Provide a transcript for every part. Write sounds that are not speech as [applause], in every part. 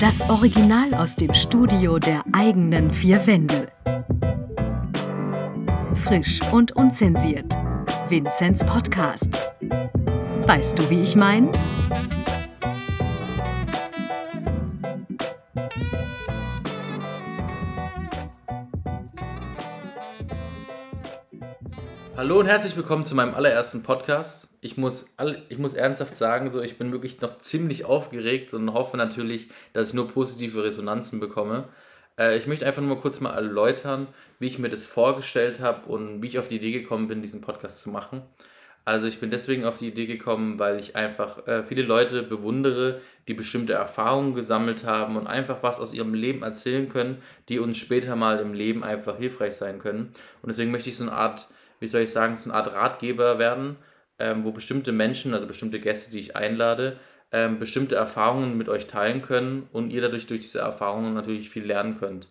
Das Original aus dem Studio der eigenen vier Wände. Frisch und unzensiert. Vinzenz Podcast. Weißt du, wie ich meine? Hallo und herzlich willkommen zu meinem allerersten Podcast. Ich muss, ich muss ernsthaft sagen, so, ich bin wirklich noch ziemlich aufgeregt und hoffe natürlich, dass ich nur positive Resonanzen bekomme. Äh, ich möchte einfach nur kurz mal erläutern, wie ich mir das vorgestellt habe und wie ich auf die Idee gekommen bin, diesen Podcast zu machen. Also ich bin deswegen auf die Idee gekommen, weil ich einfach äh, viele Leute bewundere, die bestimmte Erfahrungen gesammelt haben und einfach was aus ihrem Leben erzählen können, die uns später mal im Leben einfach hilfreich sein können. Und deswegen möchte ich so eine Art wie soll ich sagen, so eine Art Ratgeber werden, ähm, wo bestimmte Menschen, also bestimmte Gäste, die ich einlade, ähm, bestimmte Erfahrungen mit euch teilen können und ihr dadurch durch diese Erfahrungen natürlich viel lernen könnt.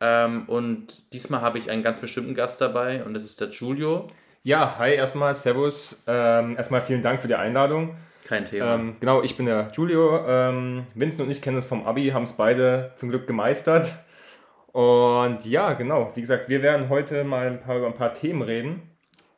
Ähm, und diesmal habe ich einen ganz bestimmten Gast dabei und das ist der Julio. Ja, hi erstmal, Servus. Ähm, erstmal vielen Dank für die Einladung. Kein Thema. Ähm, genau, ich bin der Julio. Ähm, Vincent und ich kennen uns vom Abi, haben es beide zum Glück gemeistert. Und ja, genau. Wie gesagt, wir werden heute mal ein paar, über ein paar Themen reden.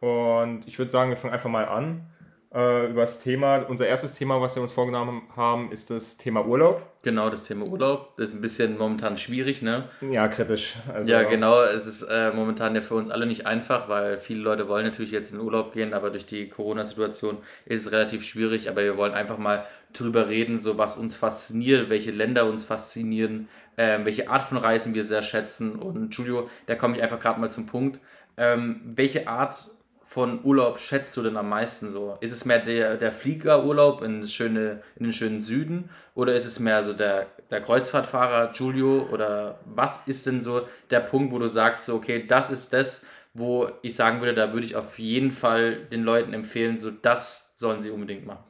Und ich würde sagen, wir fangen einfach mal an äh, über das Thema. Unser erstes Thema, was wir uns vorgenommen haben, ist das Thema Urlaub. Genau, das Thema Urlaub. Das ist ein bisschen momentan schwierig, ne? Ja, kritisch. Also, ja, genau. Es ist äh, momentan ja für uns alle nicht einfach, weil viele Leute wollen natürlich jetzt in den Urlaub gehen, aber durch die Corona-Situation ist es relativ schwierig. Aber wir wollen einfach mal drüber reden, so was uns fasziniert, welche Länder uns faszinieren, ähm, welche Art von Reisen wir sehr schätzen. Und Julio, da komme ich einfach gerade mal zum Punkt. Ähm, welche Art von Urlaub schätzt du denn am meisten so? Ist es mehr der, der Fliegerurlaub in, schöne, in den schönen Süden oder ist es mehr so der, der Kreuzfahrtfahrer Giulio oder was ist denn so der Punkt, wo du sagst, so, okay, das ist das, wo ich sagen würde, da würde ich auf jeden Fall den Leuten empfehlen, so das sollen sie unbedingt machen?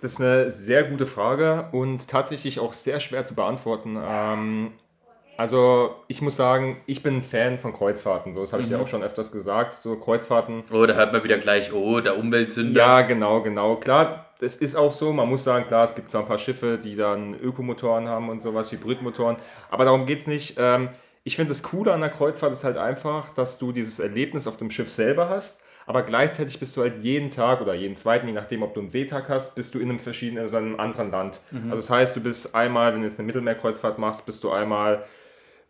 Das ist eine sehr gute Frage und tatsächlich auch sehr schwer zu beantworten. Ähm, also ich muss sagen, ich bin Fan von Kreuzfahrten. So, das habe ich mhm. dir auch schon öfters gesagt. So Kreuzfahrten. Oh, da hört man wieder gleich, oh, der Umweltsünder. Ja, genau, genau. Klar, das ist auch so. Man muss sagen, klar, es gibt zwar ein paar Schiffe, die dann Ökomotoren haben und sowas, Hybridmotoren. Aber darum geht es nicht. Ähm, ich finde das Coole an der Kreuzfahrt ist halt einfach, dass du dieses Erlebnis auf dem Schiff selber hast. Aber gleichzeitig bist du halt jeden Tag oder jeden zweiten, je nachdem, ob du einen Seetag hast, bist du in einem verschiedenen, also in einem anderen Land. Mhm. Also das heißt, du bist einmal, wenn du jetzt eine Mittelmeerkreuzfahrt machst, bist du einmal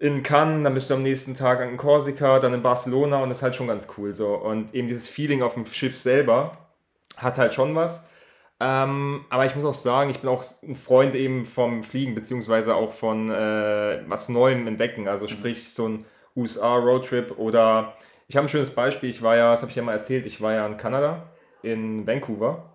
in Cannes, dann bist du am nächsten Tag in Korsika, dann in Barcelona und das ist halt schon ganz cool so. Und eben dieses Feeling auf dem Schiff selber hat halt schon was. Ähm, aber ich muss auch sagen, ich bin auch ein Freund eben vom Fliegen, beziehungsweise auch von äh, was Neuem entdecken. Also mhm. sprich so ein USA-Roadtrip oder ich habe ein schönes Beispiel. Ich war ja, das habe ich ja mal erzählt, ich war ja in Kanada, in Vancouver.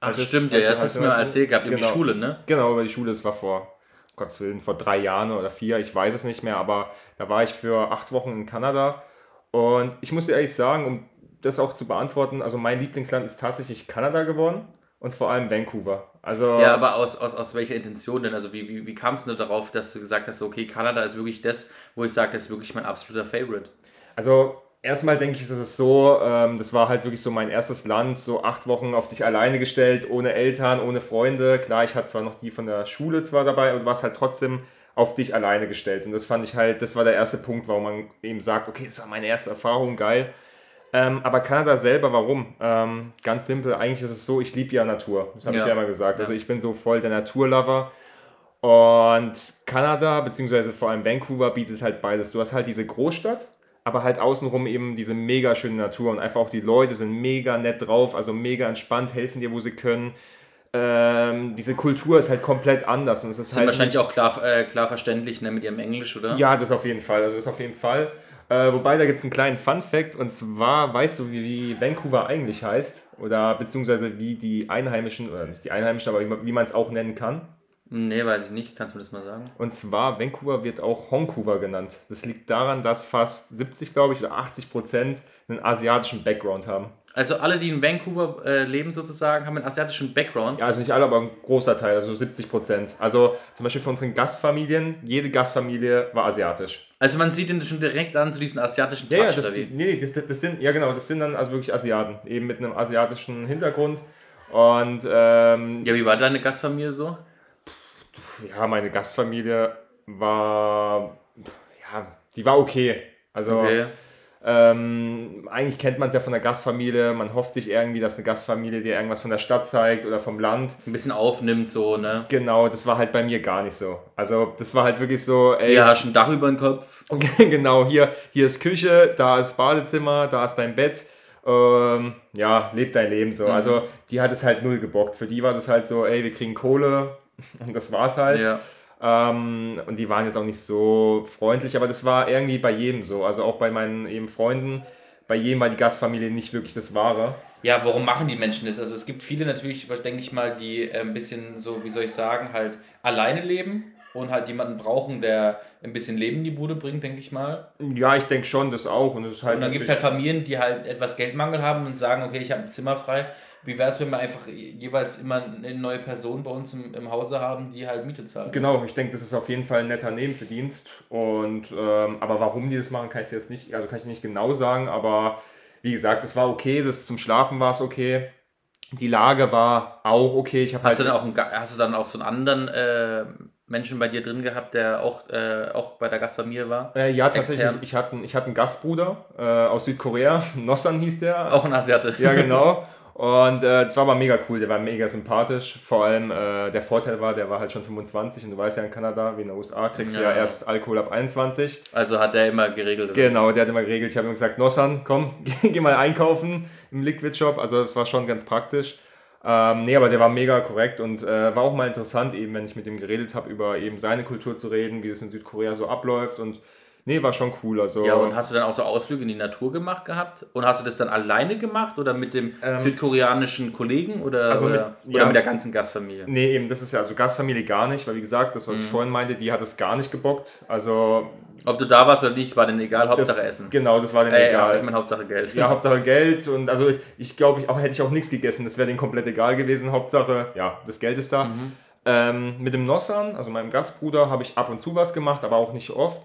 Ach, also stimmt, ja, das hast du mir mal erzählt gehabt, über genau, die Schule, ne? Genau, über die Schule, das war vor Gottes Willen, vor drei Jahren oder vier, ich weiß es nicht mehr, aber da war ich für acht Wochen in Kanada und ich muss dir ehrlich sagen, um das auch zu beantworten, also mein Lieblingsland ist tatsächlich Kanada geworden und vor allem Vancouver. Also, ja, aber aus, aus, aus welcher Intention denn? Also wie, wie, wie kamst du darauf, dass du gesagt hast, okay, Kanada ist wirklich das, wo ich sage, das ist wirklich mein absoluter Favorite? Also erstmal denke ich, ist es so, ähm, das war halt wirklich so mein erstes Land, so acht Wochen auf dich alleine gestellt, ohne Eltern, ohne Freunde. Klar, ich hatte zwar noch die von der Schule zwar dabei, aber du warst halt trotzdem auf dich alleine gestellt. Und das fand ich halt, das war der erste Punkt, warum man eben sagt, okay, das war meine erste Erfahrung, geil. Ähm, aber Kanada selber, warum? Ähm, ganz simpel, eigentlich ist es so, ich liebe ja Natur. Das habe ja. ich ja immer gesagt. Also ich bin so voll der Naturlover. Und Kanada, beziehungsweise vor allem Vancouver, bietet halt beides. Du hast halt diese Großstadt, aber halt außenrum eben diese mega schöne Natur und einfach auch die Leute sind mega nett drauf, also mega entspannt, helfen dir, wo sie können. Ähm, diese Kultur ist halt komplett anders und es ist sind halt wahrscheinlich auch klar, äh, klar verständlich ne, mit ihrem Englisch, oder? Ja, das auf jeden Fall. Also das auf jeden Fall. Äh, wobei da gibt es einen kleinen Fun Fact und zwar weißt du, wie, wie Vancouver eigentlich heißt oder beziehungsweise wie die Einheimischen oder nicht die Einheimischen, aber wie, wie man es auch nennen kann. Nee, weiß ich nicht. Kannst du mir das mal sagen? Und zwar, Vancouver wird auch Hongkouver genannt. Das liegt daran, dass fast 70, glaube ich, oder 80 Prozent einen asiatischen Background haben. Also alle, die in Vancouver äh, leben sozusagen, haben einen asiatischen Background? Ja, also nicht alle, aber ein großer Teil, also 70 Prozent. Also zum Beispiel von unseren Gastfamilien, jede Gastfamilie war asiatisch. Also man sieht den schon direkt an, zu diesen asiatischen Touch, ja, ja, das, Nee, nee, das, das, sind, ja genau, das sind dann also wirklich Asiaten, eben mit einem asiatischen Hintergrund. Und ähm, Ja, wie war deine Gastfamilie so? Ja, meine Gastfamilie war, ja, die war okay. Also Okay. ähm, eigentlich kennt man es ja von der Gastfamilie. Man hofft sich irgendwie, dass eine Gastfamilie dir irgendwas von der Stadt zeigt oder vom Land. Ein bisschen aufnimmt, so, ne? Genau, das war halt bei mir gar nicht so. Also das war halt wirklich so, ey, Ja, hast ein Dach über den Kopf. [laughs] genau, hier, hier ist Küche, da ist Badezimmer, da ist dein Bett. Ähm, ja, leb dein Leben so. Mhm. Also die hat es halt null gebockt. Für die war das halt so, ey, wir kriegen Kohle [laughs] und das war's halt. Ja. Ähm, und die waren jetzt auch nicht so freundlich, aber das war irgendwie bei jedem so. Also auch bei meinen eben Freunden, bei jedem war die Gastfamilie nicht wirklich das Wahre. Ja, warum machen die Menschen das? Also es gibt viele natürlich, denke ich mal, die äh, ein bisschen so, wie soll ich sagen, halt alleine leben und halt jemanden brauchen, der ein bisschen Leben in die Bude bringt, denke ich mal. Ja, ich denke schon, das auch. Und, es ist halt Und dann gibt es halt Familien, die halt etwas Geldmangel haben und sagen, okay, ich habe ein Zimmer frei. Wie wäre es, wenn wir einfach jeweils immer eine neue Person bei uns im, im Hause haben, die halt Miete zahlt? Genau, ich denke, das ist auf jeden Fall ein netter Nebenverdienst. Und ähm, aber warum die das machen, kann ich jetzt nicht, also kann ich nicht genau sagen, aber wie gesagt, es war okay, das zum Schlafen war es okay. Die Lage war auch okay. Ich habe Hast, du halt dann auch einen, hast du dann auch so einen anderen äh, Menschen bei dir drin gehabt, der auch, äh, auch bei der Gastfamilie war? äh, ja tatsächlich, extern? ich hatte, einen- ich hatte einen Gastbruder äh, aus Südkorea, [laughs] Nossan hieß der. Auch ein Asiate. Ja, genau. [laughs] Und äh, das war aber mega cool, der war mega sympathisch. Vor allem äh, der Vorteil war, der war halt schon 25 und du weißt ja in Kanada, wie in den USA, kriegst du Ja. ja erst Alkohol ab 21. Also hat der immer geregelt. oder? Genau, der hat immer geregelt. Ich habe immer gesagt, Nossan, komm, [laughs] geh mal einkaufen im Liquid Shop. Also das war schon ganz praktisch. Ähm, nee, aber der war mega korrekt und äh, war auch mal interessant, eben, wenn ich mit ihm geredet habe, über eben seine Kultur zu reden, wie es in Südkorea so abläuft. Und nee, war schon cool. Also, Ja, und hast du dann auch so Ausflüge in die Natur gemacht gehabt? Und hast du das dann alleine gemacht oder mit dem Ähm, südkoreanischen Kollegen oder, also mit- oder, oder ja. mit der ganzen Gastfamilie? Nee, eben, das ist ja, also Gastfamilie gar nicht, weil wie gesagt, das, was Mhm. ich vorhin meinte, die hat es gar nicht gebockt. Also, Ob du da warst oder nicht, war denn egal, Hauptsache das, Essen. Genau, das war denen Äh, ja, egal. ich meine Hauptsache Geld. Ja, Hauptsache [laughs] Geld und also ich, ich glaube, ich auch, hätte ich auch nichts gegessen, das wäre denen komplett egal gewesen. Hauptsache, ja, das Geld ist da. Mhm. Ähm, mit dem Nossan, also meinem Gastbruder, habe ich ab und zu was gemacht, aber auch nicht oft.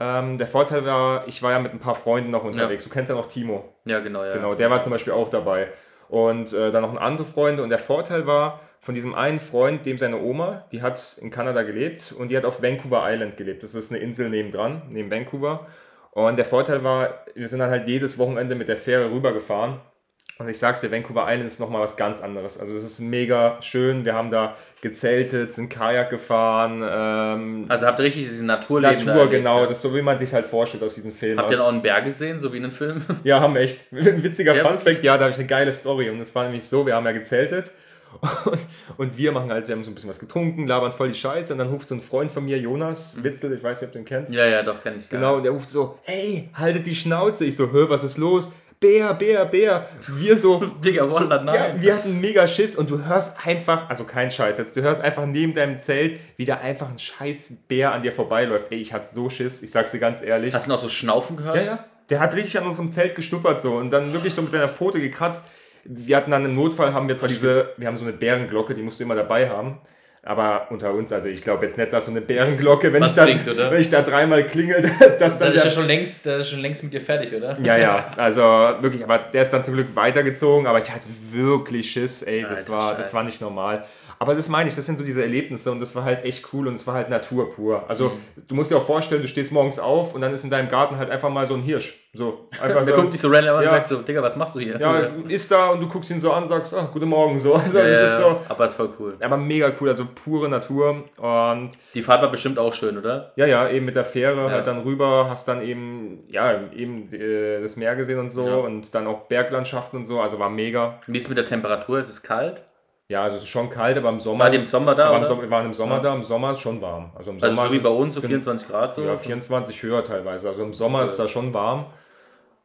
Ähm, der Vorteil war, ich war ja mit ein paar Freunden noch unterwegs. Du kennst ja noch Timo. Ja, genau, ja. Genau, der war zum Beispiel auch dabei. Und äh, dann noch ein andere Freunde. Und der Vorteil war, von diesem einen Freund, dem seine Oma, die hat in Kanada gelebt und die hat auf Vancouver Island gelebt. Das ist eine Insel nebendran, neben Vancouver. Und der Vorteil war, wir sind dann halt jedes Wochenende mit der Fähre rübergefahren. Und ich sag's dir, Vancouver Island ist nochmal was ganz anderes. Also es ist mega schön. Wir haben da gezeltet, sind Kajak gefahren. Ähm, Also habt ihr richtig diese Naturleben da Natur, erlebt, genau. ja. Das ist so, wie man sich halt vorstellt aus diesen Filmen. Habt ihr dann auch einen Berg gesehen, so wie in einem Film? [laughs] Ja, haben wir echt. [laughs] Ein witziger Ja. Funfact, ja, da habe ich eine geile Story. Und es war nämlich so, wir haben ja gezeltet und, [laughs] und wir machen halt, wir haben so ein bisschen was getrunken, labern voll die Scheiße und dann ruft so ein Freund von mir, Jonas Witzel, ich weiß nicht, ob du ihn kennst. ja, ja, doch, kenn ich. Genau, Ja. und der ruft so, hey, haltet die Schnauze. Ich so, hör, was ist los? Bär, Bär, Bär. Wir so, [laughs] Digga, so Wonder, ja, nein. wir hatten mega Schiss und du hörst einfach, also kein Scheiß jetzt, du hörst einfach neben deinem Zelt, wie da einfach ein scheiß Bär an dir vorbeiläuft. Ey, ich hatte so Schiss, ich sag's dir ganz ehrlich. Hast du noch so Schnaufen gehört? Ja, ja. Der hat richtig an unserem Zelt geschnuppert so und dann wirklich so mit seiner Pfote gekratzt. Wir hatten dann im Notfall, haben wir zwar diese, wir haben so eine Bärenglocke, die musst du immer dabei haben. Aber unter uns, also ich glaube jetzt nicht, dass so eine Bärenglocke, wenn, Was ich, da, bringt, oder? wenn ich da dreimal klingel, [laughs] dass Da dann ist der, ja schon längst, der ist schon längst mit dir fertig, oder? ja, ja, [laughs] also wirklich, aber der ist dann zum Glück weitergezogen, aber ich hatte wirklich Schiss, ey, das Alter war, das war nicht normal. Aber das meine ich, das sind so diese Erlebnisse und das war halt echt cool und es war halt Natur pur. Also Mhm. du musst dir auch vorstellen, du stehst morgens auf und dann ist in deinem Garten halt einfach mal so ein Hirsch. So, einfach Der so. guckt dich so random an und Ja. sagt so, Digga, was machst du hier? Ja, [laughs] ist da und du guckst ihn so an und sagst, ah, guten Morgen, so. [laughs] Also Ja, das ist so, aber ist voll cool. aber mega cool, also pure Natur und Die Fahrt war bestimmt auch schön, oder? ja, ja, eben mit der Fähre Ja. halt dann rüber, hast dann eben, ja, eben äh, das Meer gesehen und so und dann auch Berglandschaften und so, also war mega. Wie ist es mit der Temperatur? Ist es kalt? Ja, also es ist schon kalt, aber im Sommer. War im Sommer da, im? Sommer, wir waren im Sommer Ja. da, im Sommer ist schon warm. Also im Also Sommer so wie bei uns, so Gen- 24 Grad so? Ja, 24 höher teilweise. Also im Sommer Okay. ist da schon warm.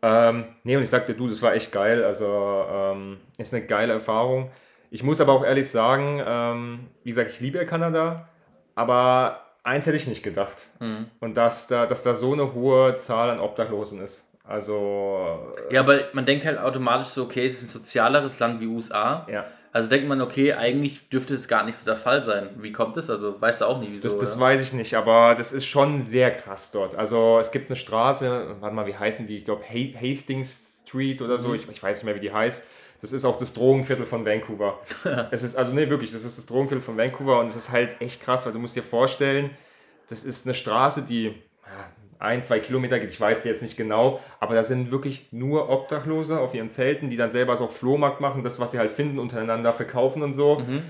Ähm, nee, und ich sagte, du, das war echt geil. Also ähm, ist eine geile Erfahrung. Ich muss aber auch ehrlich sagen, ähm, wie gesagt, ich liebe Kanada, aber eins hätte ich nicht gedacht. Mhm. Und dass da, dass da so eine hohe Zahl an Obdachlosen ist. Also, Ja, aber man denkt halt automatisch so, okay, es ist ein sozialeres Land wie USA. ja. Also denkt man, okay, eigentlich dürfte es gar nicht so der Fall sein. Wie kommt das? Also weißt du auch nicht, wieso. Das, das weiß ich nicht, aber das ist schon sehr krass dort. Also es gibt eine Straße, warte mal, wie heißen die? Ich glaube Hastings Street oder so, Mhm. ich, ich weiß nicht mehr, wie die heißt. Das ist auch das Drogenviertel von Vancouver. [laughs] es ist, also nee, wirklich, das ist das Drogenviertel von Vancouver und es ist halt echt krass, weil du musst dir vorstellen, das ist eine Straße, die ein, zwei Kilometer geht, ich weiß jetzt nicht genau, aber da sind wirklich nur Obdachlose auf ihren Zelten, die dann selber so Flohmarkt machen, das, was sie halt finden, untereinander verkaufen und so. Mhm.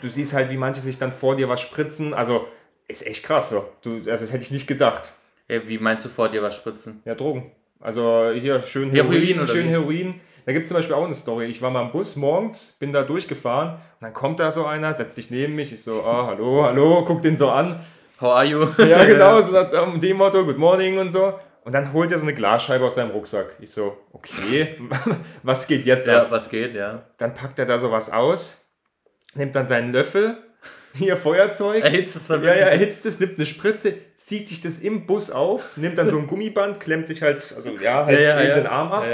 Du siehst halt, wie manche sich dann vor dir was spritzen, also ist echt krass so. Du, also das hätte ich nicht gedacht. Ja, wie meinst du vor dir was spritzen? Ja, Drogen. Also hier schön Heroin, Heroin schön wie? Heroin. Da gibt es zum Beispiel auch eine Story. Ich war mal im Bus morgens, bin da durchgefahren und dann kommt da so einer, setzt sich neben mich. Ich so, ah, hallo, hallo, guck den so an. How are you? [laughs] Ja, genau, [laughs] so um dem Motto, good morning und so. Und dann holt er so eine Glasscheibe aus seinem Rucksack. Ich so, okay, [laughs] was geht jetzt ab? Ja, was geht, ja. Dann packt er da sowas aus, nimmt dann seinen Löffel, hier Feuerzeug. Erhitzt es dann Ja, ja, erhitzt es, nimmt eine Spritze, zieht sich das im Bus auf, nimmt dann so ein Gummiband, klemmt sich halt, also ja, halt ja, ja, den Arm ab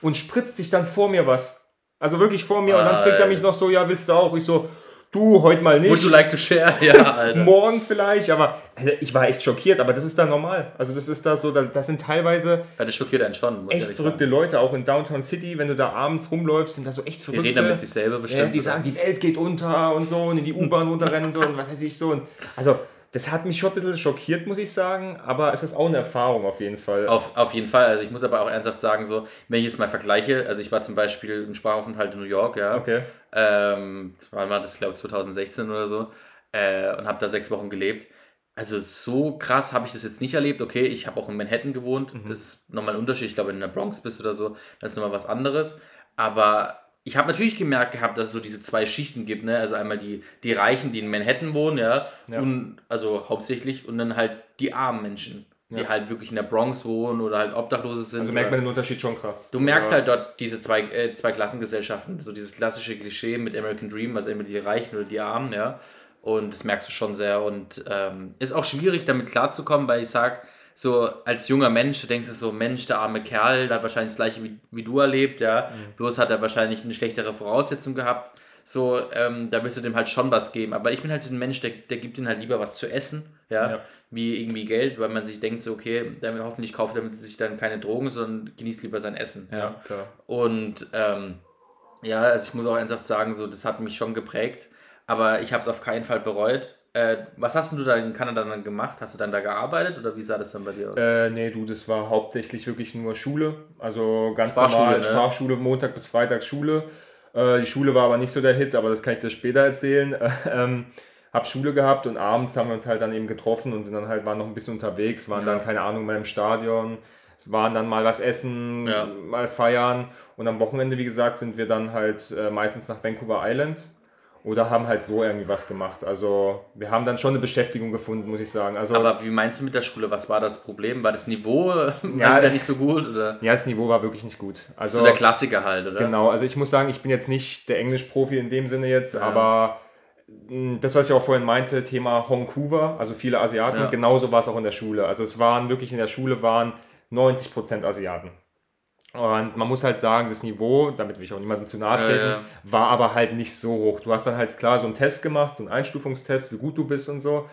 und spritzt sich dann vor mir was. Also wirklich vor mir. Ah, und dann fragt er mich noch so, ja, willst du auch? Ich so, du, heute mal nicht. Would you like to share? [laughs] Ja, Alter. Morgen vielleicht, aber also ich war echt schockiert, aber das ist da normal. Also das ist da so, das sind teilweise ja, das schockiert einen schon, echt verrückte sagen. Leute, auch in Downtown City, wenn du da abends rumläufst, sind da so echt verrückte. Die reden mit sich selber bestimmt. Ja, die sagen, die Welt geht unter und so und in die U-Bahn runterrennen und so und was weiß ich so. Und also das hat mich schon ein bisschen schockiert, muss ich sagen, aber es ist auch eine Erfahrung auf jeden Fall. Auf, auf jeden Fall. Also ich muss aber auch ernsthaft sagen, so, wenn ich jetzt mal vergleiche, also ich war zum Beispiel im Sprachaufenthalt in New York, ja. Okay. Ähm, wann war das, glaube ich, 2016 oder so. Äh, und habe da sechs Wochen gelebt. Also so krass habe ich das jetzt nicht erlebt. Okay, ich habe auch in Manhattan gewohnt. Mhm. Das ist nochmal ein Unterschied. Ich glaube, in der Bronx bist oder so, das ist nochmal was anderes. Aber ich habe natürlich gemerkt gehabt, dass es so diese zwei Schichten gibt, ne? Also einmal die, die Reichen, die in Manhattan wohnen, ja, ja. Und, also hauptsächlich, und dann halt die armen Menschen, ja. die halt wirklich in der Bronx wohnen oder halt Obdachlose sind. Also merkt man den Unterschied schon krass. Du merkst halt dort diese zwei, äh, zwei Klassengesellschaften, so dieses klassische Klischee mit American Dream, also immer die Reichen oder die Armen, ja. Und das merkst du schon sehr und ähm, ist auch schwierig damit klarzukommen, weil ich sage, so als junger Mensch, du denkst du so, Mensch, der arme Kerl, der hat wahrscheinlich das gleiche wie, wie du erlebt, ja. Mhm. Bloß hat er wahrscheinlich eine schlechtere Voraussetzung gehabt. So, ähm, da wirst du dem halt schon was geben. Aber ich bin halt ein Mensch, der, der gibt ihm halt lieber was zu essen, ja? ja, wie irgendwie Geld, weil man sich denkt, so, okay, der hoffentlich kauft damit sich dann keine Drogen, sondern genießt lieber sein Essen. Ja, ja. klar. Und ähm, ja, also ich muss auch ernsthaft sagen, so, das hat mich schon geprägt, aber ich habe es auf keinen Fall bereut. Äh, was hast du da in Kanada dann gemacht? Hast du dann da gearbeitet oder wie sah das dann bei dir aus? Äh, nee, du, das war hauptsächlich wirklich nur Schule. Also ganz Sprachschule, normal, ne? Sprachschule, Montag bis Freitag Schule. Äh, die Schule war aber nicht so der Hit, aber das kann ich dir später erzählen. [laughs] ähm, hab Schule gehabt und abends haben wir uns halt dann eben getroffen und sind dann halt, waren noch ein bisschen unterwegs, waren ja. dann, keine Ahnung, mal im Stadion, es waren dann mal was essen, ja. mal feiern und am Wochenende, wie gesagt, sind wir dann halt äh, meistens nach Vancouver Island oder haben halt so irgendwie was gemacht. Also wir haben dann schon eine Beschäftigung gefunden, muss ich sagen. Also, Aber wie meinst du mit der Schule? Was war das Problem? War das Niveau [laughs] ja, nicht so gut? Oder? Ja, das Niveau war wirklich nicht gut. Also, so der Klassiker halt, oder? Genau, also ich muss sagen, ich bin jetzt nicht der Englischprofi in dem Sinne jetzt, ja. aber das, was ich auch vorhin meinte, Thema Vancouver, also viele Asiaten, ja. genauso war es auch in der Schule. Also es waren wirklich in der Schule waren 90% Asiaten. Und man muss halt sagen, das Niveau, damit will ich auch niemandem zu nahe treten, ja, ja. war aber halt nicht so hoch. Du hast dann halt klar so einen Test gemacht, so einen Einstufungstest, wie gut du bist und so.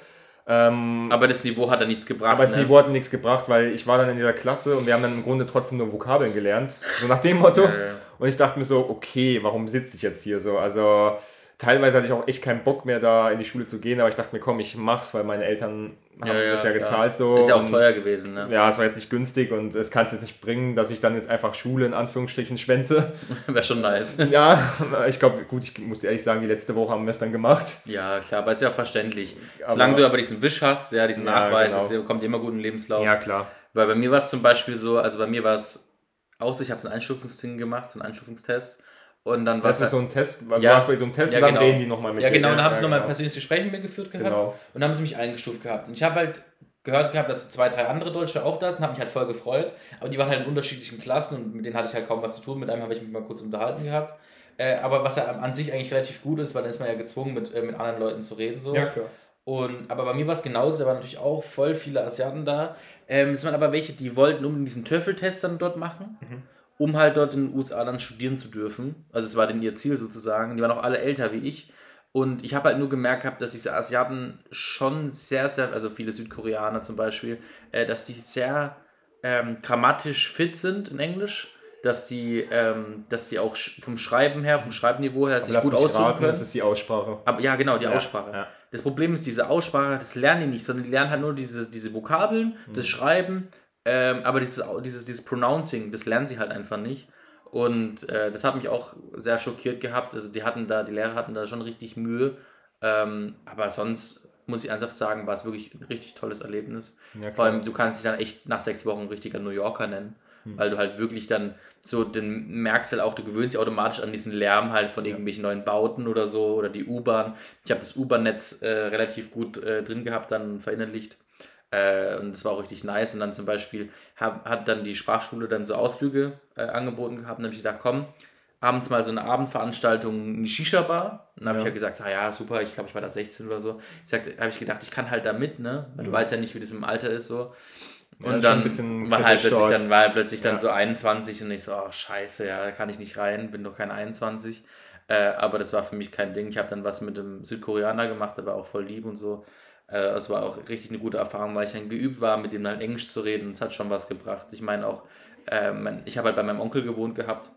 Ähm, aber das Niveau hat dann nichts gebracht. Aber das ne? Niveau hat nichts gebracht, weil ich war dann in dieser Klasse und wir haben dann im Grunde trotzdem nur Vokabeln gelernt. So nach dem Motto. Ja, und ich dachte mir so, okay, warum sitze ich jetzt hier so? Also teilweise hatte ich auch echt keinen Bock mehr, da in die Schule zu gehen, aber ich dachte mir, komm, ich mach's, weil meine Eltern haben ja, das ja gezahlt so. Ist ja auch teuer gewesen, ne? Ja, es war jetzt nicht günstig und es kann es jetzt nicht bringen, dass ich dann jetzt einfach Schule in Anführungsstrichen schwänze. [laughs] Wäre schon nice. [laughs] Ja, ich glaube, gut, ich muss ehrlich sagen, die letzte Woche haben wir es dann gemacht. Ja, klar, aber ist ja verständlich. Aber, Solange du aber diesen Wisch hast, ja, diesen ja, Nachweis, genau. das kommt immer gut in den Lebenslauf. Ja, klar. Weil bei mir war es zum Beispiel so, also bei mir war es auch so, ich habe so einen Einstufungsding gemacht, so einen Einstufungstest und dann das ist so ein Test, ja, warst bei so einem Test ja, und dann genau. reden die nochmal mit Ja, genau, und dann haben sie nochmal ein persönliches Gespräch mit mir geführt gehabt genau. und dann haben sie mich eingestuft gehabt. Und ich habe halt gehört gehabt, dass zwei, drei andere Deutsche auch da sind, habe mich halt voll gefreut, aber die waren halt in unterschiedlichen Klassen und mit denen hatte ich halt kaum was zu tun. Mit einem habe ich mich mal kurz unterhalten gehabt. Äh, aber was ja an sich eigentlich relativ gut ist, weil dann ist man ja gezwungen, mit, äh, mit anderen Leuten zu reden. So. Ja, klar. Und, aber bei mir war es genauso, da waren natürlich auch voll viele Asiaten da. Ähm, es waren aber welche, die wollten unbedingt diesen Töffeltest dann dort machen. Mhm um halt dort in den USA dann studieren zu dürfen. Also es war denn ihr Ziel sozusagen. Die waren auch alle älter wie ich. Und ich habe halt nur gemerkt gehabt, dass diese Asiaten schon sehr, sehr, also viele Südkoreaner zum Beispiel, äh, dass die sehr ähm, grammatisch fit sind in Englisch. dass die, ähm, dass die auch vom Schreiben her, vom Schreibniveau her sich gut ausdrücken raten, können. Das ist die Aussprache. Aber ja, genau, die Ja, Aussprache. ja. Das Problem ist, diese Aussprache, das lernen die nicht, sondern die lernen halt nur diese, diese Vokabeln, Mhm. das Schreiben, ähm, aber dieses, dieses, dieses Pronouncing, das lernen sie halt einfach nicht. Und äh, das hat mich auch sehr schockiert gehabt. Also die hatten da, die Lehrer hatten da schon richtig Mühe. Ähm, aber sonst muss ich ernsthaft sagen, war es wirklich ein richtig tolles Erlebnis. Ja, Vor allem, du kannst dich dann echt nach sechs Wochen ein richtiger New Yorker nennen. Hm. Weil du halt wirklich dann so, den merkst halt auch, du gewöhnst dich automatisch an diesen Lärm halt von Ja. irgendwelchen neuen Bauten oder so oder die U-Bahn. Ich habe das U-Bahn-Netz äh, relativ gut äh, drin gehabt, dann verinnerlicht. Äh, und das war auch richtig nice. Und dann zum Beispiel hab, hat dann die Sprachschule dann so Ausflüge äh, angeboten gehabt. Und dann habe ich gedacht, komm, abends mal so eine Abendveranstaltung, eine Shisha-Bar. Und dann habe Ja. ich ja gesagt, ah ja, super, ich glaube, ich war da 16 oder so. Ich habe ich gedacht, ich kann halt da mit, ne? Weil du Mhm. weißt ja nicht, wie das im Alter ist so. Ja, Und schon dann war halt plötzlich dann, war halt plötzlich dann Ja. so 21 und ich so, ach scheiße, ja, da kann ich nicht rein, bin doch kein 21. Äh, aber das war für mich kein Ding. Ich habe dann was mit dem Südkoreaner gemacht, der war auch voll lieb und so. Äh, es war auch richtig eine gute Erfahrung, weil ich dann geübt war, mit dem halt Englisch zu reden. Es hat schon was gebracht. Ich meine auch, äh, ich habe halt bei meinem Onkel gewohnt gehabt,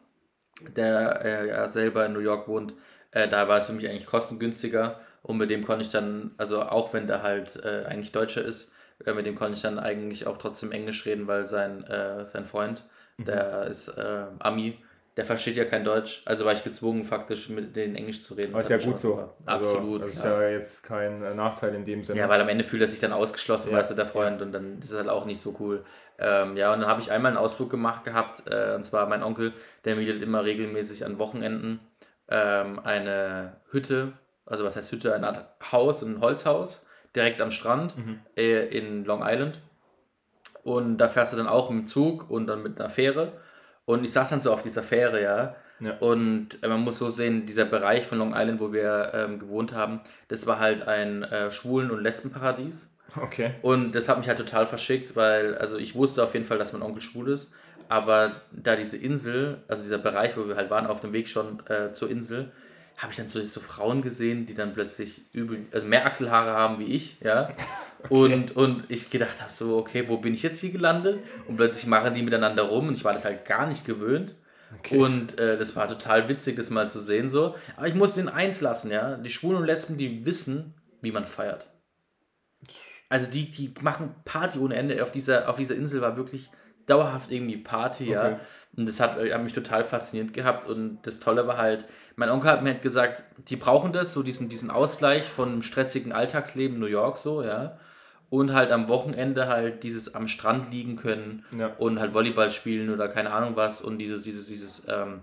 der äh, ja selber in New York wohnt. Da war es für mich eigentlich kostengünstiger und mit dem konnte ich dann, also auch wenn der halt eigentlich Deutscher ist, mit dem konnte ich dann eigentlich auch trotzdem Englisch reden, weil sein, sein Freund, Mhm. der ist äh, Ami, der versteht ja kein Deutsch, also war ich gezwungen faktisch mit denen Englisch zu reden. Das ist ja gut so. Also, Absolut. Das ist ja. ja jetzt kein äh, Nachteil in dem Sinne. Ja, weil am Ende fühlt er sich dann ausgeschlossen, Ja, weißt du, der Freund, und dann ist es halt auch nicht so cool. Ähm, ja, und dann habe ich einmal einen Ausflug gemacht gehabt, äh, und zwar mein Onkel, der mietet immer regelmäßig an Wochenenden ähm, eine Hütte, also was heißt Hütte, eine Art Haus, ein Holzhaus, direkt am Strand Mhm. äh, in Long Island. Und da fährst du dann auch mit dem Zug und dann mit einer Fähre. Und ich saß dann so auf dieser Fähre, ja. Ja. Und äh, man muss so sehen, dieser Bereich von Long Island, wo wir ähm, gewohnt haben, das war halt ein äh, Schwulen- und Lesbenparadies. Okay. Und das hat mich halt total verschickt, weil, also ich wusste auf jeden Fall, dass mein Onkel schwul ist, aber da diese Insel, also dieser Bereich, wo wir halt waren, auf dem Weg schon äh, zur Insel, habe ich dann so, so Frauen gesehen, die dann plötzlich übel, also mehr Achselhaare haben wie ich, ja. [laughs] Und, und ich gedacht habe so, okay, wo bin ich jetzt hier gelandet? Und plötzlich machen die miteinander rum und ich war das halt gar nicht gewöhnt. okay. Und äh, das war total witzig, das mal zu sehen so. Aber ich muss den eins lassen, ja. Die Schwulen und Lesben, die wissen, wie man feiert. Also die, die machen Party ohne Ende. Auf dieser, auf dieser Insel war wirklich dauerhaft irgendwie Party, Okay. ja. Und das hat, äh, hat mich total fasziniert gehabt. Und das Tolle war halt, mein Onkel hat mir halt gesagt, die brauchen das, so diesen, diesen Ausgleich von dem stressigen Alltagsleben in New York so, ja. Und halt am Wochenende halt dieses am Strand liegen können ja. und halt Volleyball spielen oder keine Ahnung was und dieses, dieses, dieses, ähm,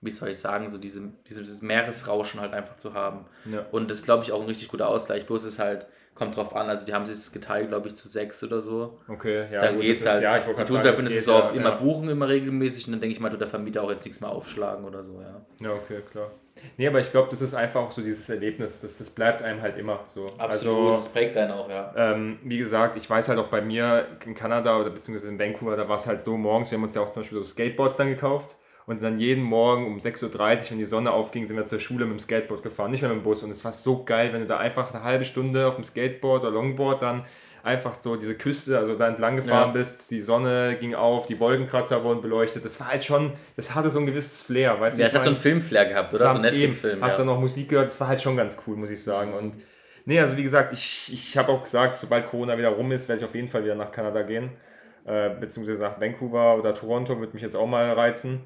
wie soll ich sagen, so diese, dieses Meeresrauschen halt einfach zu haben. ja. Und das glaube ich, auch ein richtig guter Ausgleich. Bloß ist halt, kommt drauf an, also die haben sich das geteilt, glaube ich, zu sechs oder so. Okay, ja. dann gut, geht's ist- halt. Ja, ich wollte die tun es sagen, halt für eine Saison ja, immer ja. buchen, immer regelmäßig und dann denke ich mal, tut der Vermieter auch jetzt nichts mehr aufschlagen oder so, ja. Ja, okay, klar. Nee, aber ich glaube, das ist einfach auch so dieses Erlebnis, das, das bleibt einem halt immer so. Also, das prägt einen auch, ja. ähm, wie gesagt, ich weiß halt auch bei mir in Kanada oder beziehungsweise in Vancouver, da war es halt so morgens, wir haben uns ja auch zum Beispiel so Skateboards dann gekauft und dann jeden Morgen um 6.30 Uhr, wenn die Sonne aufging, sind wir zur Schule mit dem Skateboard gefahren, nicht mehr mit dem Bus und es war so geil, wenn du da einfach eine halbe Stunde auf dem Skateboard oder Longboard dann einfach so diese Küste, also da entlang gefahren Ja. bist, die Sonne ging auf, die Wolkenkratzer wurden beleuchtet, das war halt schon, das hatte so ein gewisses Flair, weißt du? Ja, es hat so einen Filmflair gehabt, oder? So ein. Netflix-Film. Hast Ja. dann noch Musik gehört, das war halt schon ganz cool, muss ich sagen. Und nee, also wie gesagt, ich, ich habe auch gesagt, sobald Corona wieder rum ist, werde ich auf jeden Fall wieder nach Kanada gehen. Äh, beziehungsweise nach Vancouver oder Toronto, würde mich jetzt auch mal reizen.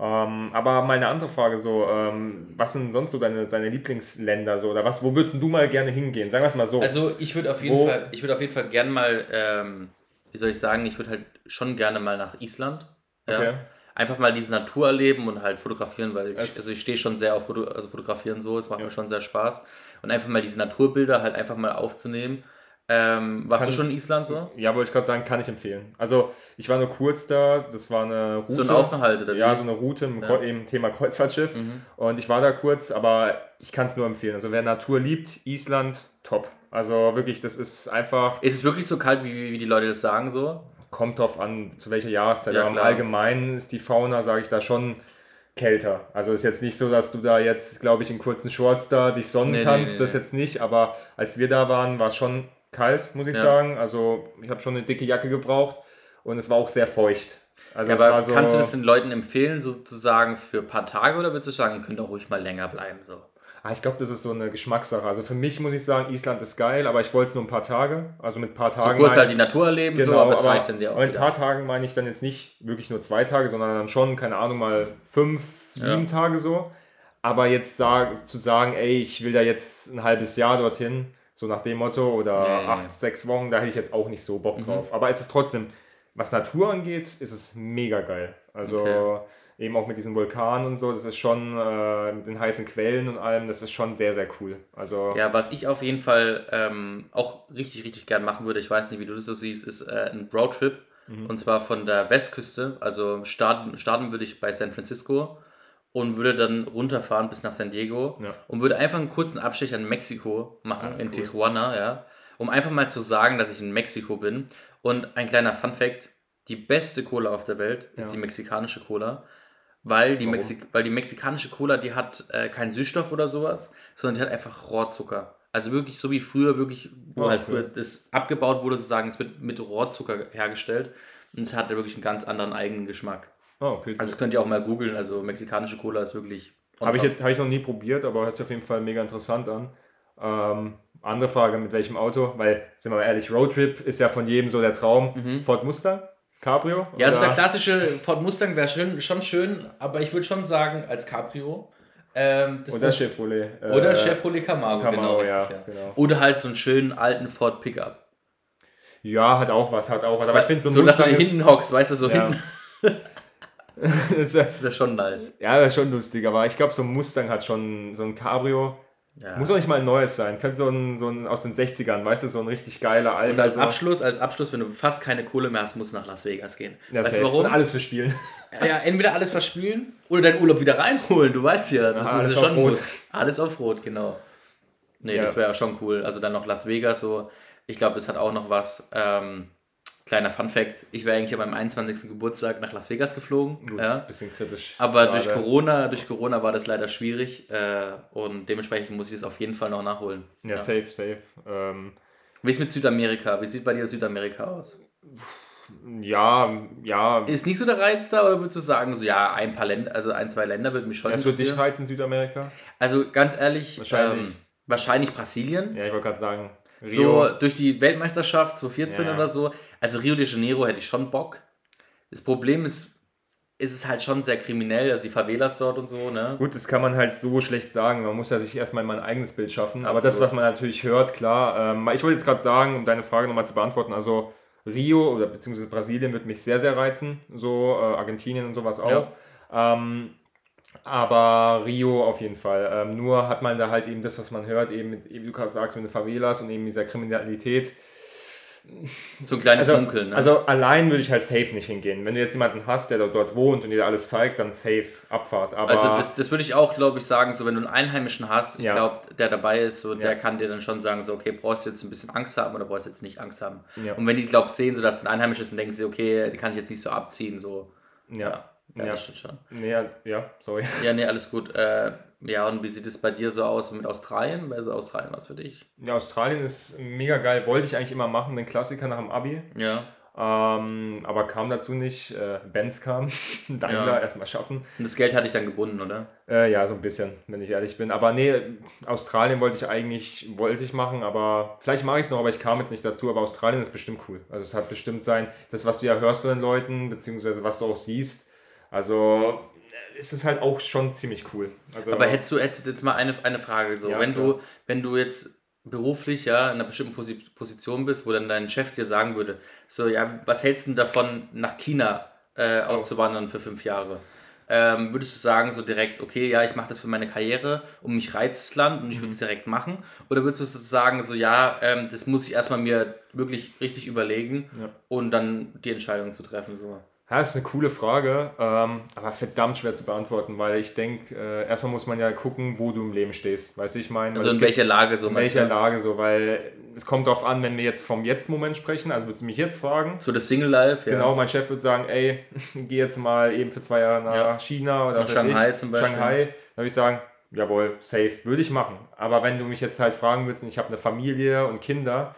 Ähm, aber meine andere Frage so, ähm, was sind sonst so deine, deine Lieblingsländer so? Oder was, wo würdest du mal gerne hingehen? Sagen wir es mal so. Also ich würde auf jeden Wo- Fall, ich würde auf jeden Fall gern mal, ähm, wie soll ich sagen, ich würde halt schon gerne mal nach Island. Ja. Okay. Einfach mal diese Natur erleben und halt fotografieren, weil ich, also ich stehe schon sehr auf Foto, also fotografieren so, es macht Ja. mir schon sehr Spaß. Und einfach mal diese Naturbilder halt einfach mal aufzunehmen. Ähm, warst Kann- du schon in Island so? ja, wollte ich gerade sagen, kann ich empfehlen. Also ich war nur kurz da, das war eine Route. So ein Aufenthalt oder Ja, so eine Route im Ja. Im Thema Kreuzfahrtschiff. Mhm. Und ich war da kurz, aber ich kann es nur empfehlen. Also wer Natur liebt, Island, top. Also wirklich, das ist einfach, Ist es wirklich so kalt, wie, wie die Leute das sagen so? kommt drauf an, zu welcher Jahreszeit. Ja, aber im. Allgemeinen ist die Fauna, sage ich da schon, kälter. Also ist jetzt nicht so, dass du da jetzt, glaube ich, in kurzen Shorts da dich sonnen Nee, kannst, nee, das nee. jetzt nicht. Aber als wir da waren, war es schon kalt, muss ich Ja. sagen. Also ich habe schon eine dicke Jacke gebraucht und es war auch sehr feucht. Also Ja, aber so, kannst du das den Leuten empfehlen, sozusagen für ein paar Tage oder würdest du sagen, ihr könnt auch ruhig mal länger bleiben? So? Ah, ich glaube, das ist so eine Geschmackssache. Also für mich muss ich sagen, Island ist geil, aber ich wollte es nur ein paar Tage. Also mit ein paar So Tagen. kurz meine halt die Natur erleben, so, Genau, aber es reicht dann dir auch aber mit ein paar Tagen meine ich dann jetzt nicht wirklich nur zwei Tage, sondern dann schon, keine Ahnung, mal fünf, Ja. sieben Tage so. Aber jetzt sag, zu sagen, ey, ich will da jetzt ein halbes Jahr dorthin, so nach dem Motto, oder nee, acht, sechs Wochen, da hätte ich jetzt auch nicht so Bock Mhm. drauf. Aber es ist trotzdem, was Natur angeht, ist es mega geil. Also Okay. eben auch mit diesen Vulkanen und so, das ist schon äh, mit den heißen Quellen und allem, das ist schon sehr, sehr cool. Also Ja, was ich auf jeden Fall ähm, auch richtig, richtig gern machen würde, ich weiß nicht, wie du das so siehst, ist äh, ein Roadtrip. Mhm. Und zwar von der Westküste. Also starten, starten würde ich bei San Francisco und würde dann runterfahren bis nach San Diego Ja. und würde einfach einen kurzen Abstecher in Mexiko machen, in cool. Tijuana, ja. Um einfach mal zu sagen, dass ich in Mexiko bin. Und ein kleiner Fun-Fact: Die beste Cola auf der Welt ist Ja. die mexikanische Cola. Weil die? Mexi weil die mexikanische Cola, die hat äh, keinen Süßstoff oder sowas, sondern die hat einfach Rohrzucker. Also wirklich so wie früher, wirklich, wo Oh, halt früher das abgebaut wurde, sozusagen, es wird mit Rohrzucker hergestellt. Und es hat wirklich einen ganz anderen eigenen Geschmack. Oh, okay. Also das könnt ihr auch mal googeln. Also mexikanische Cola ist wirklich. Habe ich jetzt habe ich noch nie probiert, aber hört sich auf jeden Fall mega interessant an. Ähm, andere Frage, mit welchem Auto? Weil, sind wir mal ehrlich, Roadtrip ist ja von jedem so der Traum. Mhm. Ford Mustang? Cabrio? Ja, also Oder- der klassische Ford Mustang wäre schön, schon schön, aber ich würde schon sagen, als Cabrio. Ähm, Oder Chevrolet. äh, Oder Chevrolet Camaro, Camaro, genau, richtig, ja, genau. Oder halt so einen schönen alten Ford Pickup. Ja, hat auch was, hat auch was. Aber ich finde so ein so, dass du Mustang dir ist, hinten hockst, weißt du, so Ja. hinten. [laughs] [laughs] Das wäre schon nice. ja, das ist schon lustig, aber ich glaube, so ein Mustang hat schon so ein Cabrio. Ja. Muss auch nicht mal ein neues sein. Könnte so ein, so ein aus den 60ern, weißt du, so ein richtig geiler alter. Und als so. Abschluss, als Abschluss, wenn du fast keine Kohle mehr hast, musst du nach Las Vegas gehen. Ja, weißt du warum? Und alles für Spielen. Ja, entweder alles verspielen oder deinen Urlaub wieder reinholen. Du weißt ja, das Ah, ist alles ja auf schon Rot. muss. Alles auf Rot, genau. Nee, Ja. das wäre schon cool. Also dann noch Las Vegas so. Ich glaube, das hat auch noch was. Ähm, kleiner Fun Fact: Ich wäre eigentlich an meinem 21. Geburtstag nach Las Vegas geflogen. Gut, Ja. bisschen kritisch. Aber Gerade. durch Corona, durch Corona war das leider schwierig äh, und dementsprechend muss ich es auf jeden Fall noch nachholen. Ja, safe, safe. Ähm, Wie ist mit Südamerika? Wie sieht bei dir Südamerika aus? ja, ja. Ist nicht so der Reiz da oder würdest du sagen, so ja, ein paar Länder, also ein, zwei Länder würde mich schon Das wird dich reizen, Südamerika? Also ganz ehrlich, Wahrscheinlich. Ähm, wahrscheinlich Brasilien. Ja, ich wollte gerade sagen, So Rio. durch die Weltmeisterschaft 2014 Ja. oder so. Also Rio de Janeiro hätte ich schon Bock. Das Problem ist, ist es halt schon sehr kriminell, also die Favelas dort und so, ne? Gut, das kann man halt so schlecht sagen. Man muss ja sich erstmal mal ein eigenes Bild schaffen. Aber das, Absolut. was man natürlich hört, klar. Ähm, ich wollte jetzt gerade sagen, um deine Frage nochmal zu beantworten, also Rio oder beziehungsweise Brasilien wird mich sehr, sehr reizen. So äh, Argentinien und sowas auch. Ähm, aber Rio auf jeden Fall. Ähm, nur hat man da halt eben das, was man hört, eben, eben du gerade sagst, mit den Favelas und eben dieser Kriminalität. So ein kleines Also, Dunkel, ne? also allein würde ich halt safe nicht hingehen. Wenn du jetzt jemanden hast, der dort, dort wohnt und dir alles zeigt, dann safe Abfahrt. Aber Also das, das würde ich auch, glaube ich, sagen, so wenn du einen Einheimischen hast, ich Ja. glaube, der dabei ist, so, der Ja. kann dir dann schon sagen, so, okay, brauchst du jetzt ein bisschen Angst haben oder brauchst du jetzt nicht Angst haben. ja, Und wenn die, glaube ich, sehen, so, dass es ein Einheimisch ist, dann denken sie, okay, die kann ich jetzt nicht so abziehen, so. ja. Ja, ja, Ja. das stimmt schon. Nee, ja, ja, sorry. Ja, nee, alles gut. Äh, ja, und wie sieht es bei dir so aus mit Australien? Wäre so Australien was für dich? Ja, Australien ist mega geil. Wollte ich eigentlich immer machen, den Klassiker nach dem Abi. Ja. Ähm, aber kam dazu nicht. Äh, Benz kam. [laughs] Daimler Ja. erstmal schaffen. Und das Geld hatte ich dann gebunden, oder? Äh, ja, so ein bisschen, wenn ich ehrlich bin. Aber nee, Australien wollte ich eigentlich, wollte ich machen, aber vielleicht mache ich es noch, aber ich kam jetzt nicht dazu. Aber Australien ist bestimmt cool. Also es hat bestimmt sein, das, was du ja hörst von den Leuten, beziehungsweise was du auch siehst. Also ist es halt auch schon ziemlich cool. Also, Aber hättest du, hättest du jetzt mal eine, eine Frage so, Ja, wenn klar. du, wenn du jetzt beruflich ja in einer bestimmten Posi Position bist, wo dann dein Chef dir sagen würde, so ja, was hältst du denn davon, nach China äh, Oh. auszuwandern für fünf Jahre? Ähm, würdest du sagen so direkt, okay, ja, ich mache das für meine Karriere und mich reizt das Land und ich Mhm. würde es direkt machen? Oder würdest du sagen so, ja, ähm, das muss ich erstmal mir wirklich richtig überlegen Ja. und dann die Entscheidung zu treffen so? Ja, das ist eine coole Frage, ähm, aber verdammt schwer zu beantworten, weil ich denke, äh, erstmal muss man ja gucken, wo du im Leben stehst. Weißt du, ich meine, Also in welcher Lage so in welcher du? Lage so, weil es kommt darauf an, wenn wir jetzt vom Jetzt-Moment sprechen, also würdest du mich jetzt fragen, So das Single Life, ja. genau, mein Chef würde sagen, ey, [laughs] geh jetzt mal eben für zwei Jahre nach Ja. China oder Nach Shanghai ich, zum Beispiel. Shanghai, dann würde ich sagen, jawohl, safe, würde ich machen. Aber wenn du mich jetzt halt fragen würdest und ich habe eine Familie und Kinder,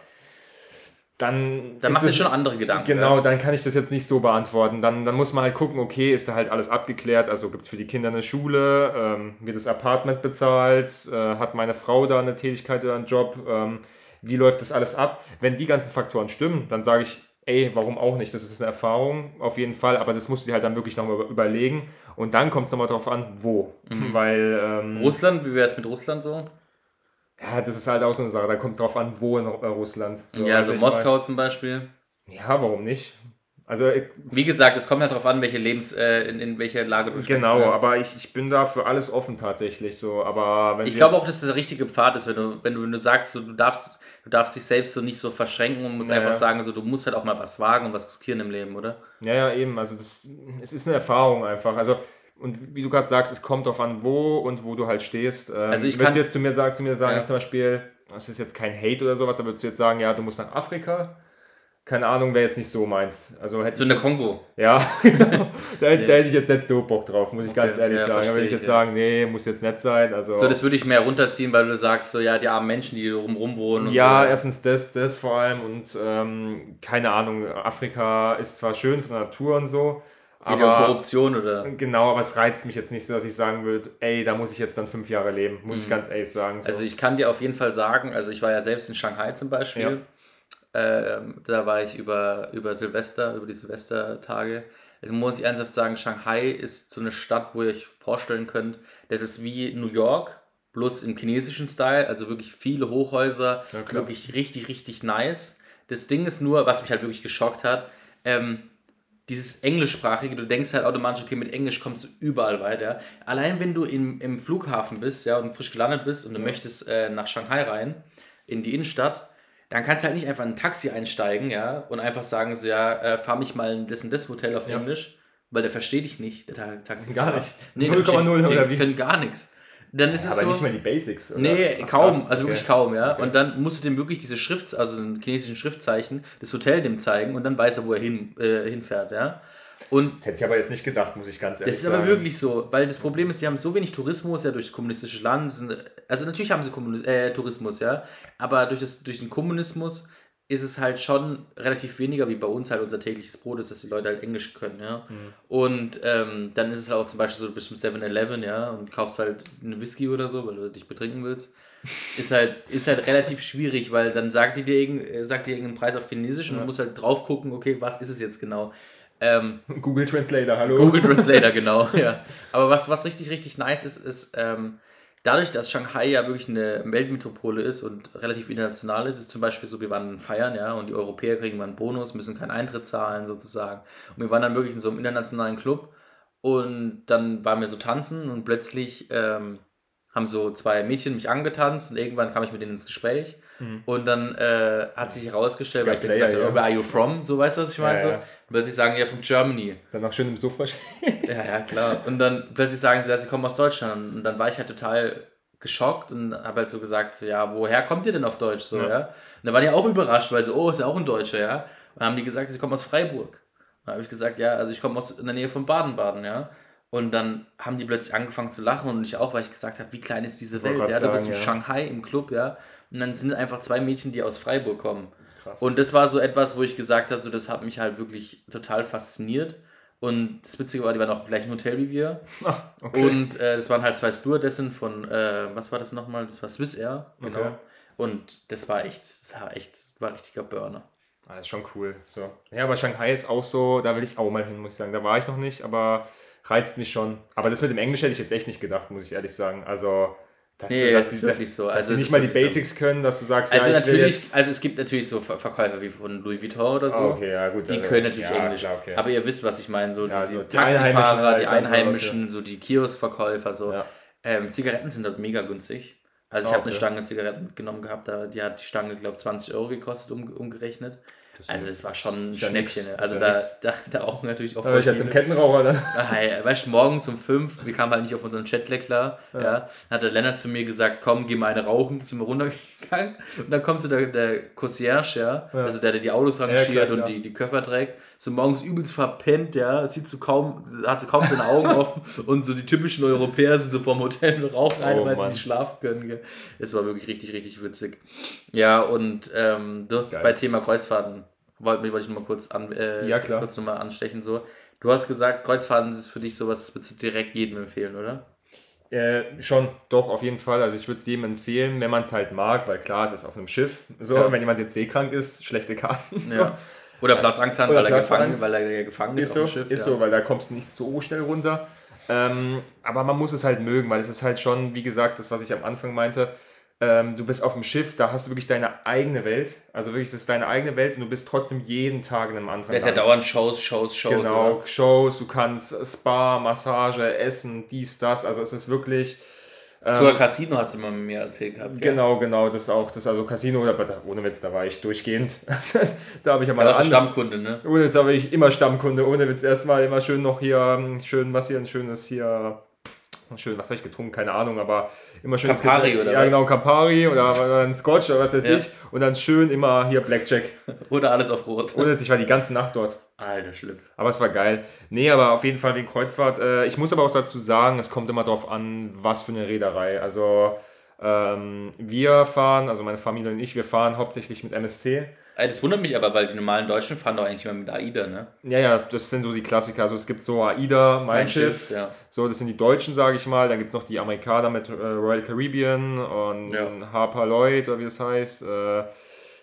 dann. Dann machst du schon andere Gedanken. Genau, ja. dann kann ich das jetzt nicht so beantworten. Dann, dann muss man halt gucken, okay, ist da halt alles abgeklärt? Also gibt es für die Kinder eine Schule? Ähm, wird das Apartment bezahlt? Äh, hat meine Frau da eine Tätigkeit oder einen Job? Ähm, wie läuft das alles ab? Wenn die ganzen Faktoren stimmen, dann sage ich, ey, warum auch nicht? Das ist eine Erfahrung, auf jeden Fall, aber das musst du dir halt dann wirklich nochmal überlegen. Und dann kommt es nochmal drauf an, wo. Mhm. Weil. Ähm, Russland, wie wäre es mit Russland so? Ja, das ist halt auch so eine Sache, da kommt drauf an, wo in Russland. So, ja, also Moskau mal. zum Beispiel. Ja, warum nicht? Also, ich, Wie gesagt, es kommt halt darauf an, welche Lebens, äh, in, in welcher Lage du Genau, ne? aber ich, ich bin da für alles offen tatsächlich so. Aber ich glaube auch, dass das der richtige Pfad ist, wenn du, wenn du, wenn du sagst, so, du darfst du darfst dich selbst so nicht so verschränken und musst ja, einfach sagen, so, du musst halt auch mal was wagen und was riskieren im Leben, oder? Ja, ja, eben. Also das, es ist eine Erfahrung einfach. Also und wie du gerade sagst, es kommt darauf an, wo und wo du halt stehst. Ähm, also ich kann jetzt zu mir sagen, zu mir sagen, ja. zum Beispiel, das ist jetzt kein Hate oder sowas, aber würdest du jetzt sagen, ja, du musst nach Afrika keine Ahnung, wäre jetzt nicht so meins. Also hätte so in der Kongo. Ja, genau. [laughs] da, hätte, da, hätte ich jetzt nicht so Bock drauf, muss ich okay. ganz ehrlich ja, sagen. Da würde ich jetzt ja. sagen, nee, muss jetzt nett sein. Also so, das würde ich mehr runterziehen, weil du sagst, so ja, die armen Menschen, die drumherum wohnen. ja, so. erstens das, das vor allem und ähm, keine Ahnung, Afrika ist zwar schön von der Natur und so, aber Korruption oder? Genau, aber es reizt mich jetzt nicht so, dass ich sagen würde, ey, da muss ich jetzt dann fünf Jahre leben, muss mhm. ich ganz ehrlich sagen. So. Also ich kann dir auf jeden Fall sagen, also ich war ja selbst in Shanghai zum Beispiel. Ja ähm, da war ich über, über Silvester, über die Silvestertage. Also muss ich ernsthaft sagen, Shanghai ist so eine Stadt, wo ihr euch vorstellen könnt, das ist wie New York, bloß im chinesischen Style, also wirklich viele Hochhäuser, ja, wirklich richtig, richtig nice. Das Ding ist nur, was mich halt wirklich geschockt hat, ähm, dieses Englischsprachige, du denkst halt automatisch, okay, mit Englisch kommst du überall weiter. Allein wenn du im, im Flughafen bist, ja, und frisch gelandet bist und du möchtest äh, nach Shanghai rein, in die Innenstadt, dann kannst du halt nicht einfach in ein Taxi einsteigen, ja, und einfach sagen so, ja, äh, fahr mich mal in das und das Hotel auf ja. Englisch, weil der versteht dich nicht, der Taxi. Gar nicht. Nee, 0,0 oder wie? können gar nichts. Dann ist ja, es aber so, nicht mal die Basics, oder? Nee, Ach, kaum, krass, also okay. wirklich kaum, ja. Okay. Und dann musst du dem wirklich diese Schrift, also ein chinesischen Schriftzeichen, das Hotel dem zeigen und dann weiß er, wo er hin, äh, hinfährt, ja. Und das hätte ich aber jetzt nicht gedacht, muss ich ganz ehrlich sagen. Das ist aber wirklich so, weil das Problem ist, die haben so wenig Tourismus ja durch das kommunistische Land. Also natürlich haben sie Kommunis äh, Tourismus, ja, aber durch, das, durch den Kommunismus ist es halt schon relativ weniger, wie bei uns halt unser tägliches Brot ist, dass die Leute halt Englisch können, ja. Mhm. Und ähm, dann ist es halt auch zum Beispiel so, du bist im 7-Eleven, ja, und kaufst halt eine Whisky oder so, weil du dich betrinken willst. Ist halt, ist halt relativ schwierig, weil dann sagt die dir, irgend, sagt dir irgendeinen Preis auf Chinesisch ja. und du musst halt drauf gucken, okay, was ist es jetzt genau. Ähm, Google Translator, hallo. Google Translator, genau, [laughs] ja. Aber was, was richtig, richtig nice ist, ist, ähm, dadurch, dass Shanghai ja wirklich eine Weltmetropole ist und relativ international ist, ist zum Beispiel so, wir waren feiern, ja, und die Europäer kriegen mal einen Bonus, müssen keinen Eintritt zahlen sozusagen. Und wir waren dann wirklich in so einem internationalen Club und dann waren wir so tanzen und plötzlich ähm, haben so zwei Mädchen mich angetanzt und irgendwann kam ich mit denen ins Gespräch. Mhm. Und dann äh, hat sich herausgestellt, weil ich dann gesagt habe, ja. where are you from? So, weißt du, was ich meine? Ja. So. Und plötzlich sagen, ja, from Germany. Dann auch schön im Sofa. ja, ja, klar. Und dann plötzlich sagen sie, ja, sie kommen aus Deutschland. Und dann war ich halt total geschockt und habe halt so gesagt, so, ja, woher kommt ihr denn auf Deutsch? So, ja. ja? Und dann waren die auch überrascht, weil so, oh, ist ja auch ein Deutscher, ja. Und dann haben die gesagt, sie kommen aus Freiburg. Dann habe ich gesagt, ja, also ich komme aus in der Nähe von Baden-Baden, ja. Und dann haben die plötzlich angefangen zu lachen und ich auch, weil ich gesagt habe, wie klein ist diese Welt, ja. Du bist in ja. Shanghai im Club, ja. Und dann sind einfach zwei Mädchen, die aus Freiburg kommen. Krass. Und das war so etwas, wo ich gesagt habe, so, das hat mich halt wirklich total fasziniert. Und das Witzige war, die waren auch im gleichen Hotel wie wir. Ach, [laughs] okay. Und äh, das waren halt zwei Stewardessen von, äh, was war das nochmal? Das war Swiss Air, genau. Okay. Und das war echt, das war echt, war richtiger Burner. Ah, das ist schon cool. So. Ja, aber Shanghai ist auch so, da will ich auch mal hin, muss ich sagen. Da war ich noch nicht, aber reizt mich schon. Aber das mit dem Englisch hätte ich jetzt echt nicht gedacht, muss ich ehrlich sagen. Also, dass nee, das ist wirklich so. Also nicht mal die Basics so. können, dass du sagst, also ja, natürlich, also es gibt natürlich so Verkäufer wie von Louis Vuitton oder so. Oh, okay, ja, gut, die also, können natürlich ja, Englisch. Klar, okay. Aber ihr wisst, was ich meine. So, ja, so die Taxifahrer, die Einheimischen, so die Kioskverkäufer, so. Ähm, Zigaretten sind dort mega günstig. Also ich oh, habe okay. eine Stange Zigaretten mitgenommen gehabt, da, die hat die Stange, glaube ich, 20 Euro gekostet, um, umgerechnet. Also es war schon ein Ja, Schnäppchen. ne? Also Ja, da, da, da auch natürlich auch Aber ich im viele. Kettenraucher dann. Ah, weißt du, morgens um fünf, wir kamen halt nicht auf unseren Chatlet klar, ja. Ja. dann hat der Lennart zu mir gesagt, komm, geh mal eine rauchen, sind wir runtergegangen und dann kommt so der, der Concierge, ja, Ja. also der, der die Autos rangiert klar, und die, die Koffer trägt, so morgens übelst verpennt, ja, sieht so kaum, hat so kaum seine Augen offen [laughs] und so die typischen Europäer sind so vorm Hotel und rauchen Oh, weil sie nicht schlafen können, gell. Das war wirklich richtig, richtig witzig. Ja, und ähm, du hast Geil. bei Thema Kreuzfahrten, wollte, wollte ich noch mal kurz, an, äh, Ja, klar. kurz noch mal anstechen, so. Du hast gesagt, Kreuzfahrten ist für dich sowas, das würdest du direkt jedem empfehlen, oder? Äh, schon, doch, auf jeden Fall. Also ich würde es jedem empfehlen, wenn man es halt mag, weil klar, es ist auf einem Schiff. So, Ja. wenn jemand jetzt seekrank ist, schlechte Karten. [laughs] Ja. Oder Platzangst hat, weil er, gefangen, Platzangst. weil er gefangen ist, Ist so, auf dem Schiff. ist ja. so, weil da kommst du nicht so schnell runter. Ähm, aber man muss es halt mögen, weil es ist halt schon, wie gesagt, das, was ich am Anfang meinte, ähm, du bist auf dem Schiff, da hast du wirklich deine eigene Welt. Also wirklich, das ist deine eigene Welt und du bist trotzdem jeden Tag in einem anderen Da ist ja dauernd Shows, Shows, Shows. Genau, Oder? Shows, du kannst Spa, Massage, Essen, dies, das. Also es ist wirklich. ähm, Sogar Casino hast du mal mit mir erzählt gehabt. Genau, genau, das ist auch, das also Casino, aber da, ohne Witz, da war ich durchgehend. [laughs] da habe ich ja mal andere- Stammkunde, ne? ohne Witz, da war ich immer Stammkunde, ohne Witz. Erstmal immer schön noch hier, ähm, schön, was hier, ein schönes hier, schön, was habe ich getrunken, keine Ahnung, aber immer schön. Campari oder Ja, was? genau, Campari oder, oder ein Scotch oder was weiß Ja. ich. Und dann schön immer hier Blackjack. [laughs] Oder alles auf Rot. Witz, ich war die ganze Nacht dort. Alter, schlimm. Aber es war geil. Nee, aber auf jeden Fall wegen Kreuzfahrt. Äh, ich muss aber auch dazu sagen, es kommt immer darauf an, was für eine Reederei. Also ähm, wir fahren, also meine Familie und ich, wir fahren hauptsächlich mit MSC. Ey, Das wundert mich aber, weil die normalen Deutschen fahren doch eigentlich immer mit AIDA, ne? Ja, ja, das sind so die Klassiker. Also es gibt so AIDA, mein, Schiff. ja. So, das sind die Deutschen, sage ich mal. Dann gibt es noch die Amerikaner mit äh, Royal Caribbean und Ja. Harper Lloyd oder wie das heißt. Äh,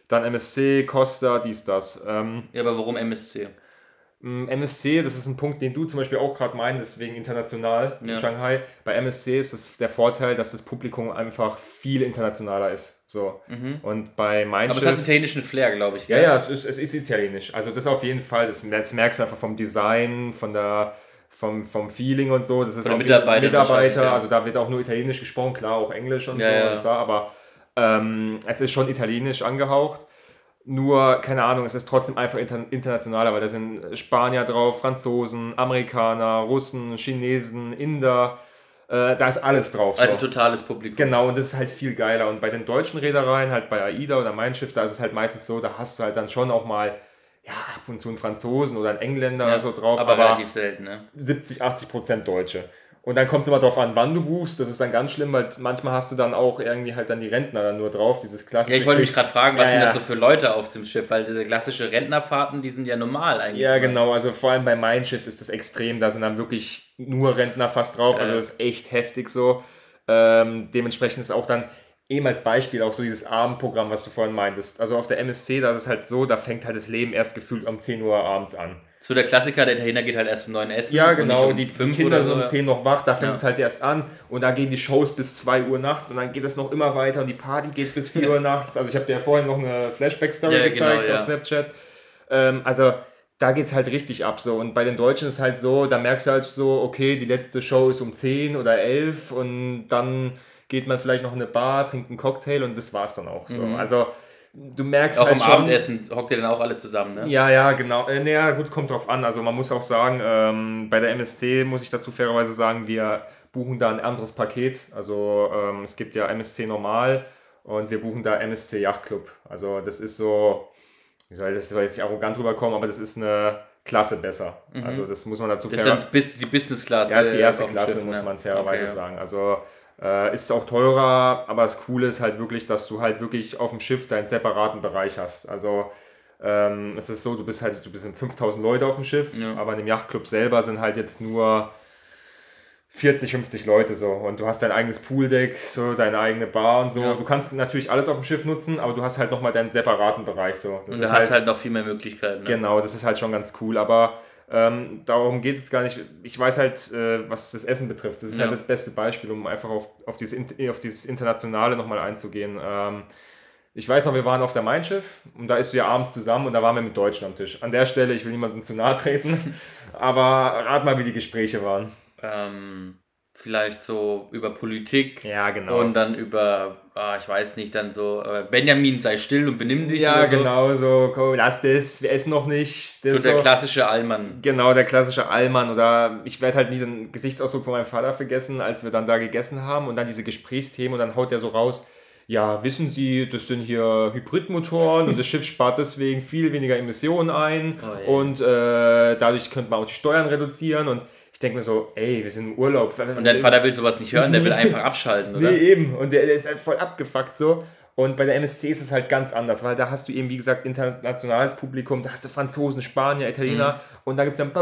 dann MSC, Costa, dies, das. Ähm, Ja, aber warum MSC? Mm, MSC, das ist ein Punkt, den du zum Beispiel auch gerade meinst, deswegen international in Ja. Shanghai. Bei MSC ist es der Vorteil, dass das Publikum einfach viel internationaler ist. So. Mhm. Und bei Mein Aber es hat einen technischen Flair, glaube ich. Ja, gell? ja, es ist, es ist italienisch. Also das auf jeden Fall, das, das merkst du einfach vom Design, von der, vom, vom Feeling und so. Das ist Mitarbeitern wahrscheinlich, Mitarbeiter, ja. also da wird auch nur italienisch gesprochen, klar, auch Englisch und Ja, so, und bla, aber ähm, es ist schon italienisch angehaucht. Nur, keine Ahnung, es ist trotzdem einfach inter internationaler, weil da sind Spanier drauf, Franzosen, Amerikaner, Russen, Chinesen, Inder, äh, da ist alles drauf. Also so. totales Publikum. Genau, und das ist halt viel geiler. Und bei den deutschen Reedereien, halt bei AIDA oder Mein Schiff, da ist es halt meistens so, da hast du halt dann schon auch mal, ja, ab und zu einen Franzosen oder einen Engländer Ja, oder so drauf, aber, relativ selten, ne? 70, 80 Prozent Deutsche. Und dann kommt es immer darauf an, wann du buchst. Das ist dann ganz schlimm, weil manchmal hast du dann auch irgendwie halt dann die Rentner dann nur drauf, dieses klassische. Ja, ich wollte mich gerade fragen, was Ja, sind das so für Leute auf dem Schiff? Weil diese klassische Rentnerfahrten, die sind ja normal eigentlich. Ja, genau. Also vor allem bei Mein Schiff ist das extrem. Da sind dann wirklich nur Rentner fast drauf. Also das ist echt heftig so. Ähm, dementsprechend ist auch dann eben als Beispiel auch so dieses Abendprogramm, was du vorhin meintest. Also auf der MSC, da ist es halt so, da fängt halt das Leben erst gefühlt um 10 Uhr abends an. So der Klassiker, der Italiener geht halt erst um 9 essen. Ja, und genau. um die, die Kinder oder sind um so. 10 noch wach, da fängt Ja. es halt erst an. Und da gehen die Shows bis 2 Uhr nachts und dann geht es noch immer weiter und die Party geht bis 4 [laughs] Uhr nachts. Also ich habe dir ja vorhin noch eine Flashback-Story Ja, gezeigt genau, auf Snapchat. Ähm, also da geht es halt richtig ab so. Und bei den Deutschen ist halt so, da merkst du halt so, okay, die letzte Show ist um 10 oder 11 und dann geht man vielleicht noch in eine Bar, trinkt einen Cocktail und das war's dann auch so. Mhm. Also du merkst Auch halt am schon, Abendessen hockt ihr dann auch alle zusammen, ne? ja, ja, genau. Äh, naja, gut, kommt drauf an. Also man muss auch sagen, ähm, bei der MSC muss ich dazu fairerweise sagen, wir buchen da ein anderes Paket. Also ähm, es gibt ja MSC normal und wir buchen da MSC Yacht Club. Also das ist so, wie soll das soll jetzt nicht arrogant rüberkommen, aber das ist eine Klasse besser. Mhm. Also das muss man dazu Das ist fair dann bis- die Business Class. ja, die erste Klasse, Schiff, muss ne? man fairerweise Okay. sagen. Also äh, ist auch teurer, aber das Coole ist halt wirklich, dass du halt wirklich auf dem Schiff deinen separaten Bereich hast. Also ähm, es ist so, du bist halt, du bist in 5000 Leute auf dem Schiff, Ja. aber in dem Yachtclub selber sind halt jetzt nur 40, 50 Leute so und du hast dein eigenes Pooldeck, so deine eigene Bar und so. Ja. Du kannst natürlich alles auf dem Schiff nutzen, aber du hast halt nochmal deinen separaten Bereich so. Das Und ist hast du halt noch viel mehr Möglichkeiten. Ne? Genau, das ist halt schon ganz cool, aber ähm, darum geht es gar nicht. Ich weiß halt, äh, was das Essen betrifft. Das ist Ja. halt das beste Beispiel, um einfach auf, auf, dieses, auf dieses Internationale nochmal einzugehen. Ähm, ich weiß noch, wir waren auf der Mein Schiff und da du ja abends zusammen und da waren wir mit Deutschen am Tisch. An der Stelle, ich will niemandem zu nahe treten, [laughs] aber rat mal, wie die Gespräche waren. Ähm, vielleicht so über Politik Ja, genau. und dann über, ah, ich weiß nicht, dann so, äh, Benjamin, sei still und benimm dich. ja, so. genau, so, komm, lass das, wir essen noch nicht. Das So der so- klassische Allmann. Genau, der klassische Allmann. Oder ich werde halt nie den Gesichtsausdruck von meinem Vater vergessen, als wir dann da gegessen haben und dann diese Gesprächsthemen und dann haut der so raus. Ja, wissen Sie, das sind hier Hybridmotoren und das Schiff spart deswegen viel weniger Emissionen ein Oh, ey. und äh, dadurch könnte man auch die Steuern reduzieren und ich denke mir so, ey, wir sind im Urlaub. Und dein Vater will sowas nicht hören, der will [laughs] einfach abschalten, oder? Nee, eben. Und der, der ist halt voll abgefuckt so. Und bei der MSC ist es halt ganz anders, weil da hast du eben, wie gesagt, internationales Publikum, da hast du Franzosen, Spanier, Italiener und da gibt es dann,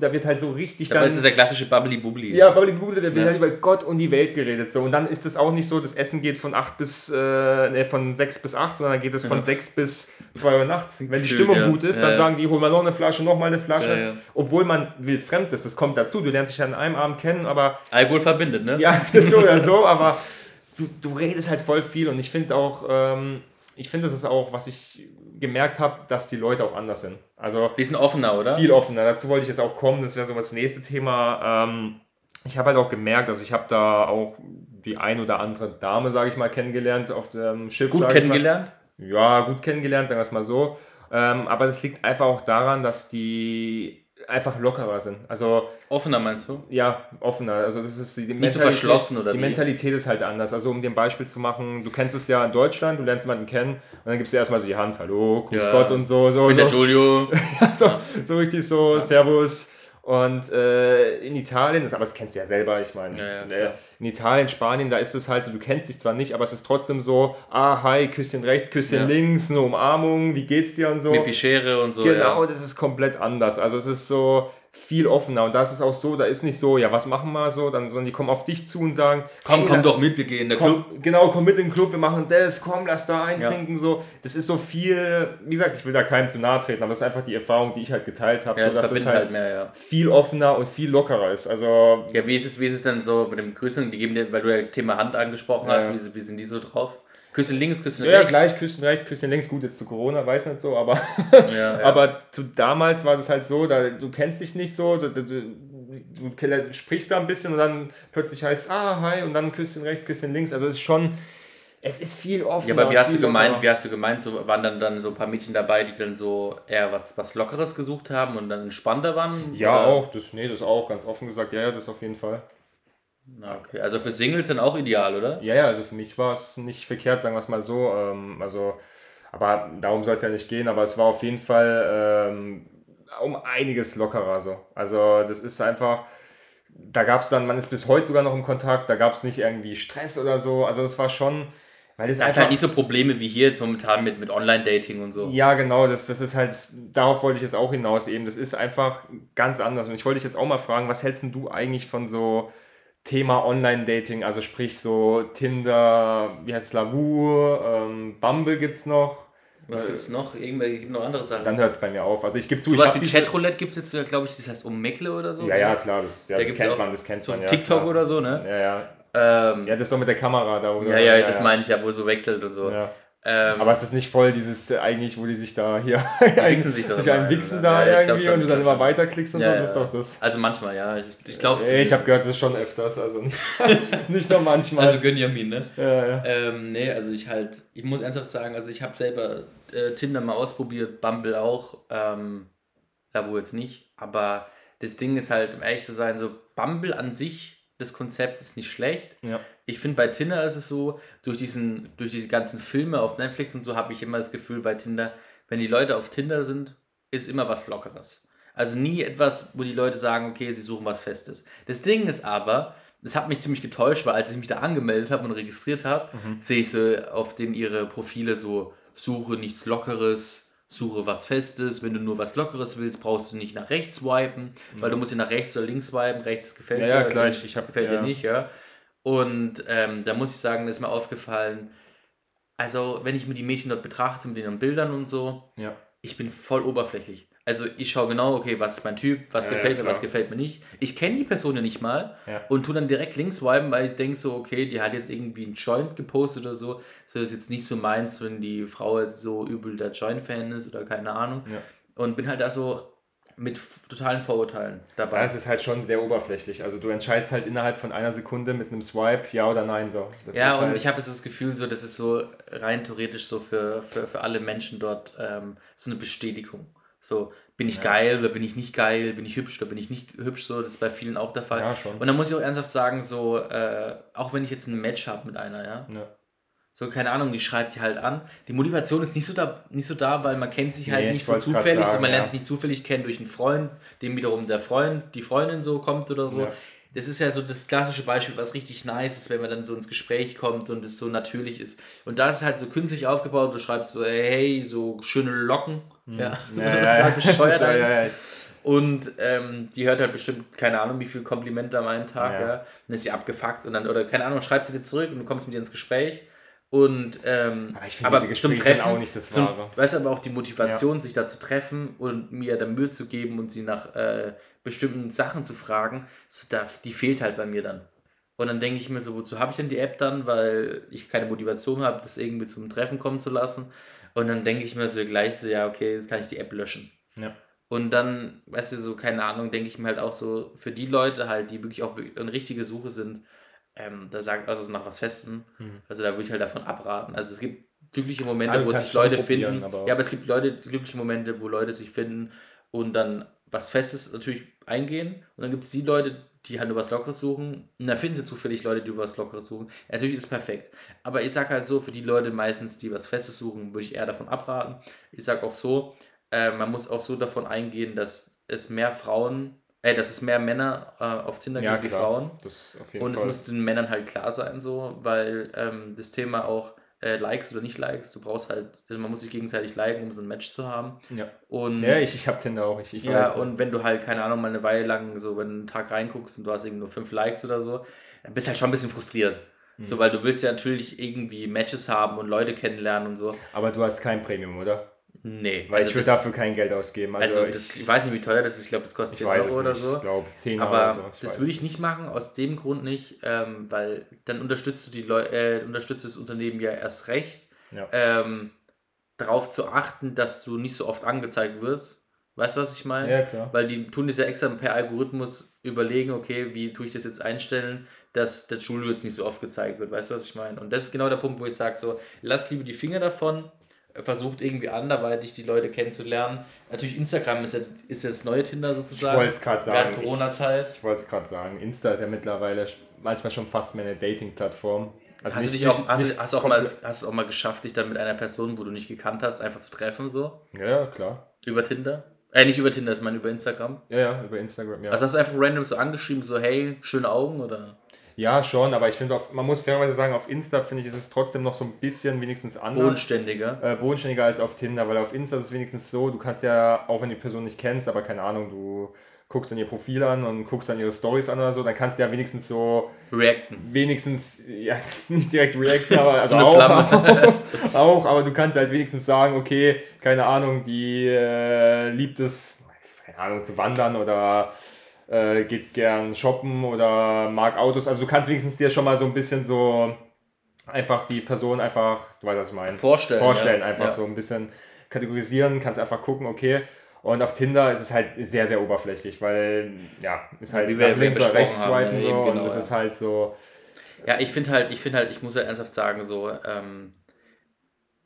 da wird halt so richtig Aber dann. ist das der klassische Bubbly Bubbly. ja, Bubbly Bubbly, da wird Ja. halt über Gott und die Welt geredet. So. Und dann ist es auch nicht so, das Essen geht von 8 bis, äh, nee, von 6 bis 8, sondern dann geht es von Ja. 6 bis 2 Uhr nachts. Wenn die Stimmung ja. gut ist, dann sagen die, hol mal noch eine Flasche, noch mal eine Flasche. Obwohl man wildfremd ist, das kommt dazu. Du lernst dich an einem Abend kennen, aber Alkohol verbindet, ne? ja, das so oder so, aber [laughs] du, du redest halt voll viel und ich finde auch, ähm, ich finde, das ist auch, was ich gemerkt habe, dass die Leute auch anders sind. Also Bisschen offener, oder? viel offener. Dazu wollte ich jetzt auch kommen, das wäre so das nächste Thema. Ähm, ich habe halt auch gemerkt, also ich habe da auch die ein oder andere Dame, sage ich mal, kennengelernt auf dem Schiff. Gut kennengelernt? Ja, gut kennengelernt, sagen wir es mal so. Ähm, aber das liegt einfach auch daran, dass die einfach lockerer sind. Also Offener meinst du? ja, offener. Also das ist die Nicht so verschlossen, oder Die wie? Mentalität ist halt anders. Also um ein Beispiel zu machen, du kennst es ja in Deutschland, du lernst jemanden kennen und dann gibst du erstmal so die Hand, hallo, grüß Ja. Gott und so, so, Mit der so, Giulio. [laughs] so, so richtig so, Servus. Und äh, in Italien, das, aber das kennst du ja selber, ich meine, Ja, ja, äh, in Italien, Spanien, da ist es halt so, du kennst dich zwar nicht, aber es ist trotzdem so, ah, hi, Küsschen rechts, Küsschen Ja. links, eine Umarmung, wie geht's dir und so. Mit Pichere und so. Genau, das ist komplett anders. Also es ist so viel offener und da ist es auch so, da ist nicht so, ja, was machen wir so, dann, sondern die kommen auf dich zu und sagen, Komm, hey, komm doch mit, wir gehen in der Club. Genau, komm mit in den Club, wir machen das, komm, lass da eintrinken, so. Das ist so viel, wie gesagt, ich will da keinem zu nahe treten, aber das ist einfach die Erfahrung, die ich halt geteilt habe, Ja, so, das dass es halt halt mehr, ja. viel offener und viel lockerer ist. Also, Ja, wie ist es, wie ist es denn so mit dem Grüßen? Die geben dir, weil du ja Thema Hand angesprochen Ja, hast, ja. wie, wie sind die so drauf? Küsschen links, Küsschen ja, ja, rechts. gleich, Küsschen rechts, Küsschen links, gut, jetzt zu Corona, weiß nicht so, aber Ja, [laughs] ja. Aber zu damals war das halt so, da, du kennst dich nicht so, du, du, du, sprichst da ein bisschen und dann plötzlich heißt ah, hi, und dann Küsschen rechts, Küsschen links. Also es ist schon, es ist viel offener. Ja, aber wie hast du gemeint, lockerer. wie hast du gemeint, so waren dann, dann so ein paar Mädchen dabei, die dann so eher was, was Lockeres gesucht haben und dann entspannter waren? Ja, Oder? auch, das, nee, das auch, ganz offen gesagt, ja, ja, das auf jeden Fall. Okay. Also für Singles dann auch ideal, oder? Ja, ja, also für mich war es nicht verkehrt, sagen wir es mal so. Ähm, also, aber darum soll es ja nicht gehen, aber es war auf jeden Fall ähm, um einiges lockerer so. Also das ist einfach, da gab es dann, man ist bis heute sogar noch im Kontakt, da gab es nicht irgendwie Stress oder so. Also es war schon, weil das Das ist einfach... halt nicht so Probleme wie hier jetzt momentan mit, mit Online-Dating und so. Ja, genau, das, das ist halt, darauf wollte ich jetzt auch hinaus eben. Das ist einfach ganz anders. Und ich wollte dich jetzt auch mal fragen, was hältst denn du eigentlich von so Thema Online-Dating? Also sprich so Tinder, wie heißt es, Lavu, ähm, Bumble gibt's noch. Was Äh, gibt's noch? Irgendwelche gibt noch andere Sachen. Dann hört es bei mir auf. Also ich gebe zu, so ich was wie Chatroulette gibt es jetzt, glaube ich, das heißt Omegle oder so. Ja, ja, klar, das, ja, Da das gibt's kennt auch man, das kennt So man. Ja, TikTok klar. oder so, ne? Ja, ja. Ähm, Ja, das ist doch mit der Kamera da. Oder? ja, ja, das meine ich ja, wo es so wechselt und so. Ja. Ähm, Aber es ist nicht voll dieses äh, eigentlich, wo die sich da hier [laughs] wichsen sich doch sich einen wichsen da Ja, glaub irgendwie schon, und du dann glaub immer weiterklickst und Ja, so, das ist doch das. also manchmal, ja. Ich, ich glaube Ey, ich habe gehört, das ist schon öfters, also nicht, [laughs] [laughs] nicht nur manchmal. Also Gönjamin, ne? ja, ja. Ähm, nee, also ich halt, ich muss ernsthaft sagen, also ich habe selber äh, Tinder mal ausprobiert, Bumble auch, ähm, wo jetzt nicht, aber das Ding ist halt, um ehrlich zu sein, so Bumble an sich, das Konzept ist nicht schlecht. ja. Ich finde bei Tinder ist es so, durch diesen, durch diese ganzen Filme auf Netflix und so habe ich immer das Gefühl bei Tinder, wenn die Leute auf Tinder sind, ist immer was Lockeres. Also nie etwas, wo die Leute sagen, okay, sie suchen was Festes. Das Ding ist aber, das hat mich ziemlich getäuscht, weil als ich mich da angemeldet habe und registriert habe, Mhm. sehe ich so auf den ihre Profile so, suche nichts Lockeres, suche was Festes. Wenn du nur was Lockeres willst, brauchst du nicht nach rechts swipen, weil du musst ja nach rechts oder links swipen. Rechts gefällt Mhm. Ja, ja, dir, klar, links ich- hab- gefällt ja. dir nicht, ja. Und ähm, da muss ich sagen, ist mir aufgefallen, also wenn ich mir die Mädchen dort betrachte mit ihren Bildern und so, ja. ich bin voll oberflächlich. Also ich schaue genau, okay, was ist mein Typ, was Ja, ja, gefällt mir, klar. was gefällt mir nicht. Ich kenne die Person ja nicht mal Ja. und tu dann direkt links swipen, weil ich denke so, okay, die hat jetzt irgendwie einen Joint gepostet oder so. So ist jetzt nicht so meins, wenn die Frau jetzt so übel der Joint-Fan ist oder keine Ahnung. Ja. Und bin halt da so, mit totalen Vorurteilen dabei. Ja, es ist halt schon sehr oberflächlich. Also du entscheidest halt innerhalb von einer Sekunde mit einem Swipe, ja oder nein. So. Das ja, und halt ich habe so das Gefühl, so, das ist so rein theoretisch so für, für, für alle Menschen dort ähm, so eine Bestätigung. So, bin ich ja. geil oder bin ich nicht geil, bin ich hübsch oder bin ich nicht hübsch, so, das ist bei vielen auch der Fall. Ja, schon. Und dann muss ich auch ernsthaft sagen, so, äh, auch wenn ich jetzt ein Match habe mit einer, ja, ja so, keine Ahnung, die schreibt die halt an. Die Motivation ist nicht so da, nicht so da weil man kennt sich halt nee, nicht so zufällig, sagen, so, man lernt sich nicht zufällig kennen durch einen Freund, dem wiederum der Freund, die Freundin so kommt oder so. Das ist ja so das klassische Beispiel, was richtig nice ist, wenn man dann so ins Gespräch kommt und es so natürlich ist. Und da ist halt so künstlich aufgebaut, du schreibst so, hey, so schöne Locken. Mhm. Ja, ja, [laughs] bescheuert ja, ja, ja. Und ähm, die hört halt bestimmt, keine Ahnung, wie viele Komplimente am einen Tag, ja. ja. Dann ist sie abgefuckt und dann, oder keine Ahnung, schreibt sie dir zurück und du kommst mit ihr ins Gespräch und ähm, aber, ich find, aber zum Treffen auch nicht das zum, Wahre. Weißt aber auch die Motivation, ja. sich da zu treffen und mir da Mühe zu geben und sie nach äh, bestimmten Sachen zu fragen, so, da, die fehlt halt bei mir dann. Und dann denke ich mir so, wozu habe ich denn die App dann, weil ich keine Motivation habe, das irgendwie zum Treffen kommen zu lassen. Und dann denke ich mir so gleich so, ja, okay, jetzt kann ich die App löschen. Ja. Und dann, weißt du, so, keine Ahnung, denke ich mir halt auch so, für die Leute halt, die wirklich auch eine richtige Suche sind, ähm, da sagt also nach was Festem. Mhm. Also da würde ich halt davon abraten. Also es gibt glückliche Momente, also wo sich Leute finden. Aber ja, aber es gibt Leute, glückliche Momente, wo Leute sich finden und dann was Festes natürlich eingehen. Und dann gibt es die Leute, die halt nur was Lockeres suchen. Und dann finden sie zufällig Leute, die was Lockeres suchen. Natürlich ist es perfekt. Aber ich sage halt so, für die Leute meistens, die was Festes suchen, würde ich eher davon abraten. Ich sage auch so, äh, man muss auch so davon eingehen, dass es mehr Frauen Ey, dass es mehr Männer äh, auf Tinder ja, gibt wie Frauen. Und Fall. es muss den Männern halt klar sein, so, weil ähm, das Thema auch äh, Likes oder nicht Likes, du brauchst halt, also man muss sich gegenseitig liken, um so ein Match zu haben. Ja. Und, ja, ich, ich hab Tinder auch. Ich, ich ja, weiß, und wenn du halt, keine Ahnung, mal eine Weile lang so, wenn du einen Tag reinguckst und du hast irgendwie nur fünf Likes oder so, dann bist du halt schon ein bisschen frustriert. Mhm. So, weil du willst ja natürlich irgendwie Matches haben und Leute kennenlernen und so. Aber du hast kein Premium, oder? Nee. Weil also ich würde dafür kein Geld ausgeben. Also, also das, ich, weiß nicht, wie teuer das ist. Ich glaube, das kostet 10 Euro oder so. Ich glaube, 10 Euro. Aber so. das würde ich nicht machen, aus dem Grund nicht, ähm, weil dann unterstützt du, die Leu äh, unterstützt das Unternehmen ja erst recht, ja. ähm, darauf zu achten, dass du nicht so oft angezeigt wirst. Weißt du, was ich meine? Ja, klar. Weil die tun das ja extra per Algorithmus überlegen, okay, wie tue ich das jetzt einstellen, dass der jetzt nicht so oft gezeigt wird. Weißt du, was ich meine? Und das ist genau der Punkt, wo ich sage, so, lass lieber die Finger davon, versucht irgendwie anderweitig die Leute kennenzulernen. Natürlich Instagram ist ja, ist ja das neue Tinder sozusagen. Ich wollte es gerade sagen. Während Corona-Zeit. Ich, ich wollte es gerade sagen. Insta ist ja mittlerweile manchmal schon fast mehr eine Dating-Plattform. Also hast, nicht, du dich auch, hast, hast, auch mal, hast du auch mal geschafft, dich dann mit einer Person, wo du nicht gekannt hast, einfach zu treffen so? Ja, klar. Über Tinder? Äh, nicht über Tinder, ich meine über Instagram. Ja, ja, über Instagram, ja. Also hast du einfach random so angeschrieben, so hey, schöne Augen oder? Ja, schon, aber ich finde, man muss fairerweise sagen, auf Insta finde ich, ist es trotzdem noch so ein bisschen wenigstens anders. Bodenständiger. Äh, bodenständiger als auf Tinder, weil auf Insta ist es wenigstens so, du kannst ja, auch wenn du die Person nicht kennst, aber keine Ahnung, du guckst dann ihr Profil an und guckst dann ihre Stories an oder so, dann kannst du ja wenigstens so. Reacten. Wenigstens, [laughs] ja, nicht direkt reacten, aber also so auch, [laughs] auch, aber du kannst halt wenigstens sagen, okay, keine Ahnung, die äh, liebt es, keine Ahnung, zu wandern oder äh, geht gern shoppen oder mag Autos. Also du kannst wenigstens dir schon mal so ein bisschen so einfach die Person einfach, du weißt, was ich meine, vorstellen. Vorstellen, ja. einfach ja. so ein bisschen kategorisieren, kannst einfach gucken, okay. Und auf Tinder ist es halt sehr, sehr oberflächlich, weil, ja, ist halt Wie wir links oder rechts swipen so genau, und es ja. ist halt so. Ja, ich finde halt, ich finde halt, ich muss ja halt ernsthaft sagen, so, ähm,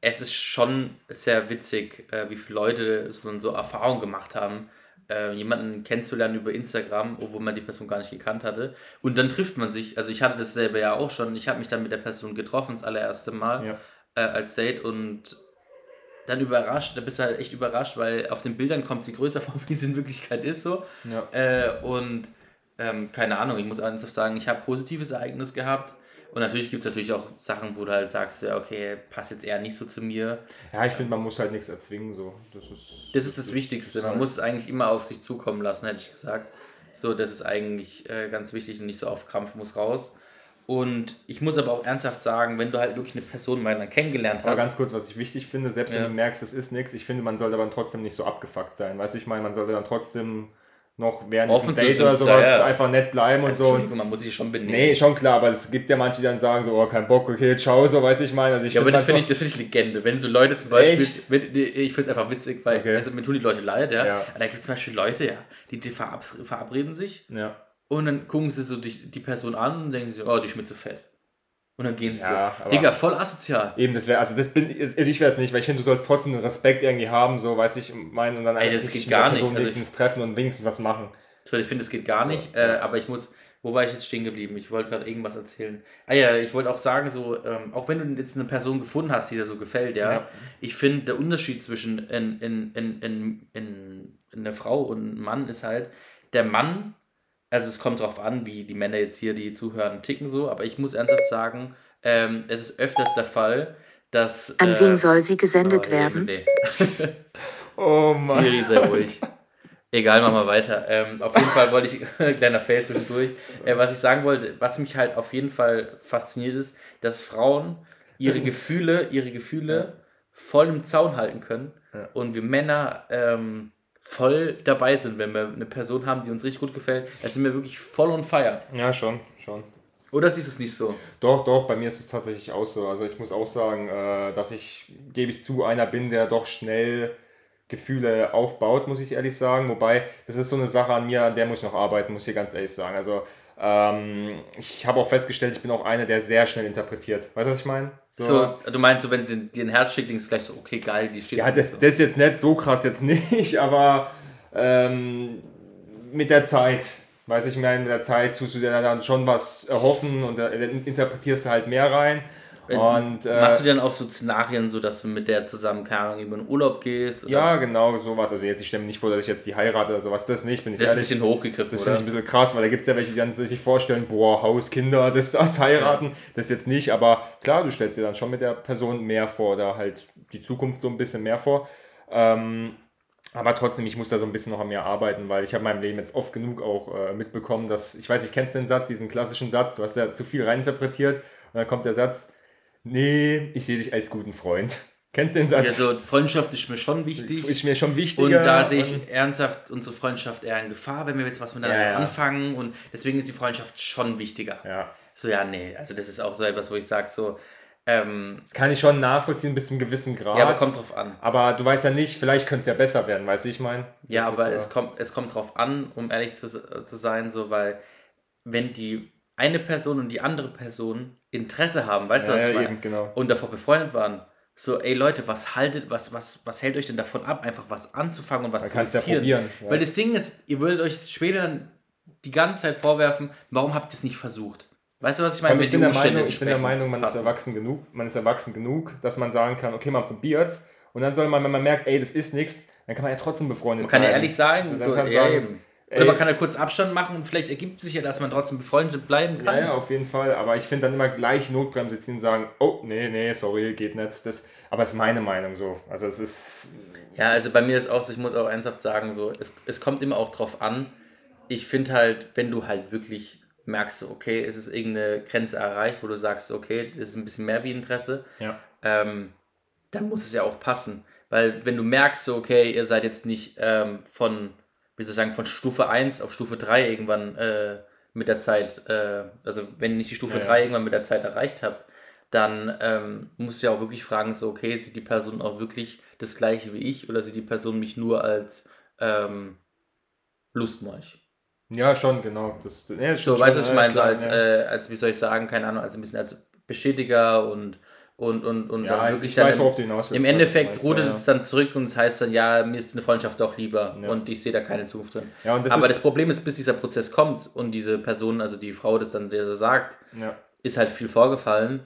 es ist schon sehr witzig, äh, wie viele Leute so, so Erfahrungen gemacht haben, äh, jemanden kennenzulernen über Instagram, obwohl man die Person gar nicht gekannt hatte. Und dann trifft man sich. Also ich hatte das selber ja auch schon. Ich habe mich dann mit der Person getroffen, das allererste Mal ja. äh, als Date und dann überrascht, da bist du halt echt überrascht, weil auf den Bildern kommt sie größer [laughs] vor, wie sie in Wirklichkeit ist so. Ja. Äh, und ähm, keine Ahnung, ich muss einfach sagen, ich habe positives Ereignis gehabt. Und natürlich gibt es natürlich auch Sachen, wo du halt sagst, ja, okay, passt jetzt eher nicht so zu mir. Ja, ich finde, man muss halt nichts erzwingen. So. Das, ist, das ist das, das Wichtigste. man halt muss es eigentlich immer auf sich zukommen lassen, hätte ich gesagt. So, das ist eigentlich äh, ganz wichtig und nicht so auf Krampf muss raus. Und ich muss aber auch ernsthaft sagen, wenn du halt wirklich eine Person mal dann kennengelernt hast. Aber ganz kurz, was ich wichtig finde, selbst ja. wenn du merkst, es ist nichts, ich finde, man sollte aber trotzdem nicht so abgefuckt sein. Weißt du, ich meine, man sollte dann trotzdem noch während Offen Date sind, oder sowas ja, ja. einfach nett bleiben und Also, so. Entschuldigung, man muss sich schon benehmen. Nee, schon klar, aber es gibt ja manche, die dann sagen so, oh, kein Bock, okay, ciao, so weiß ich meine. Also ich Ja, aber das finde ich, das finde ich Legende. Wenn so Leute zum Beispiel, wenn, ich finde es einfach witzig, weil Okay. also, mir tun die Leute leid, ja. Ja. Aber da gibt es zum Beispiel Leute, ja, die, die verab verabreden sich Ja. und dann gucken sie so die, die Person an und denken sich, so, oh, die mir zu fett. Und dann gehen sie Ja, so. Digga, voll asozial. Eben, das wäre, also das bin, also ich wäre es nicht, weil ich finde, du sollst trotzdem den Respekt irgendwie haben, so weiß ich meinen und dann Ey, das geht gar nicht. Also wenigstens treffen und wenigstens was machen. So, ich finde, es geht gar So, nicht, äh, aber ich muss, wo war ich jetzt stehen geblieben? Ich wollte gerade irgendwas erzählen. Ah ja, ich wollte auch sagen, so, ähm, auch wenn du jetzt eine Person gefunden hast, die dir so gefällt, ja, Ja. ich finde, der Unterschied zwischen in, in, in, in, in, in einer Frau und einem Mann ist halt, der Mann, also es kommt drauf an, wie die Männer jetzt hier, die zuhören, ticken so, aber ich muss ernsthaft sagen, ähm, es ist öfters der Fall, dass. An äh, wen soll sie gesendet oh, werden? Nee. [laughs] Oh [laughs] Mann. Siri, sei ruhig. Egal, machen wir weiter. Ähm, auf jeden Fall wollte ich, [laughs] kleiner Fail zwischendurch, äh, was ich sagen wollte, was mich halt auf jeden Fall fasziniert ist, dass Frauen ihre Gefühle, ihre Gefühle voll im Zaun halten können Ja. und wir Männer ähm, voll dabei sind, wenn wir eine Person haben, die uns richtig gut gefällt, da sind wir wirklich voll on fire. Ja, schon, schon. Oder siehst du es nicht so? Doch, doch, bei mir ist es tatsächlich auch so. Also ich muss auch sagen, äh, dass ich, gebe ich zu, einer bin, der doch schnell Gefühle aufbaut, muss ich ehrlich sagen. Wobei, das ist so eine Sache an mir, an der muss ich noch arbeiten, muss ich ganz ehrlich sagen. Also ähm, ich habe auch festgestellt, ich bin auch einer, der sehr schnell interpretiert. Weißt du, was ich meine? So, du meinst so, wenn sie dir ein Herz schickt, denkst du gleich so, okay, geil, die steht Ja, das, so. das ist jetzt nicht so krass, jetzt nicht, [laughs] aber ähm, mit der Zeit, weiß ich meine, mit der Zeit tust du dir dann schon was erhoffen und da interpretierst du halt mehr rein. Und äh, Machst du dann auch so Szenarien, so dass du mit der zusammen, keine Ahnung, über einen Urlaub gehst? oder? ja, genau, sowas. Also jetzt, ich stelle mir nicht vor, dass ich jetzt die heirate oder sowas, das nicht, bin ich Das ist ein ehrlich. bisschen hochgegriffen, Das finde ich ein bisschen krass, weil da gibt es ja welche, die dann sich vorstellen, boah, Haus, Kinder, das, das heiraten, das jetzt nicht, aber klar, du stellst dir dann schon mit der Person mehr vor oder halt die Zukunft so ein bisschen mehr vor. Ähm, aber trotzdem, ich muss da so ein bisschen noch an mir arbeiten, weil ich habe in meinem Leben jetzt oft genug auch äh, mitbekommen, dass, ich weiß, ich kennst den Satz, diesen klassischen Satz, du hast ja zu viel reininterpretiert und dann kommt der Satz, nee, ich sehe dich als guten Freund. [laughs] Kennst du den Satz? Also Freundschaft ist mir schon wichtig. ist mir schon wichtiger. und da sehe ich ernsthaft unsere Freundschaft eher in Gefahr, wenn wir jetzt was miteinander Ja, ja. anfangen. Und deswegen ist die Freundschaft schon wichtiger. Ja, So, ja, nee, also das ist auch so etwas, wo ich sage, so, ähm, kann ich schon nachvollziehen bis zu einem gewissen Grad. ja, aber kommt drauf an. Aber du weißt ja nicht, vielleicht könnte es ja besser werden, weißt du, wie ich meine? Ja, Das aber ist, es, äh, kommt, es kommt drauf an, um ehrlich zu, zu sein, so, weil wenn die eine Person und die andere Person Interesse haben, weißt ja, du, was ich ja, meine? eben, genau. und davor befreundet waren. So, ey Leute, was haltet, was, was, was hält euch denn davon ab, einfach was anzufangen und was Man zu es ja riskieren? probieren. Weil das Ding ist, ihr würdet euch später dann die ganze Zeit vorwerfen, warum habt ihr es nicht versucht? Weißt du, was ich meine? Ich bin, der Meinung, ich bin der Meinung, man ist erwachsen genug, man ist erwachsen genug, dass man sagen kann, okay, man probiert's und dann soll man, wenn man merkt, ey, das ist nichts, dann kann man ja trotzdem befreundet Man kann ja bleiben. ehrlich sagen, so, ja, sagen, ey, Oder man kann ja kurz Abstand machen und vielleicht ergibt sich ja, dass man trotzdem befreundet bleiben kann. Ja, ja, auf jeden Fall. Aber ich finde dann immer gleich Notbremse ziehen und sagen, oh, nee, nee, sorry, geht nicht. Das, aber es ist meine Meinung so. Also es ist. Ja, also bei mir ist auch so, ich muss auch ernsthaft sagen, so, es, es kommt immer auch drauf an. Ich finde halt, wenn du halt wirklich merkst, so, okay, es ist irgendeine Grenze erreicht, wo du sagst, okay, das ist ein bisschen mehr wie Interesse, Ja. ähm, dann muss es ja auch passen. Weil wenn du merkst, so, okay, ihr seid jetzt nicht ähm, von, wie soll ich sagen, von Stufe 1 auf Stufe 3 irgendwann äh, mit der Zeit, äh, also wenn nicht die Stufe Ja, ja. 3 irgendwann mit der Zeit erreicht habt, dann ähm, musst du ja auch wirklich fragen, so, okay, sieht die Person auch wirklich das gleiche wie ich oder sieht die Person mich nur als ähm, Lustmolch? Ja, schon, genau. Das, nee, das So, weißt du, was ich meine? So als, ja. äh, als, wie soll ich sagen, keine Ahnung, als ein bisschen als Bestätiger und und, und, und ja, wirklich ich dann weiß, im- willst. im Endeffekt rudert ja, es dann zurück und es heißt dann, ja, mir ist eine Freundschaft doch lieber Ja. und ich sehe da keine Zukunft drin. Das Aber das Problem ist, bis dieser Prozess kommt und diese Person, also die Frau das dann der sagt, ist halt viel vorgefallen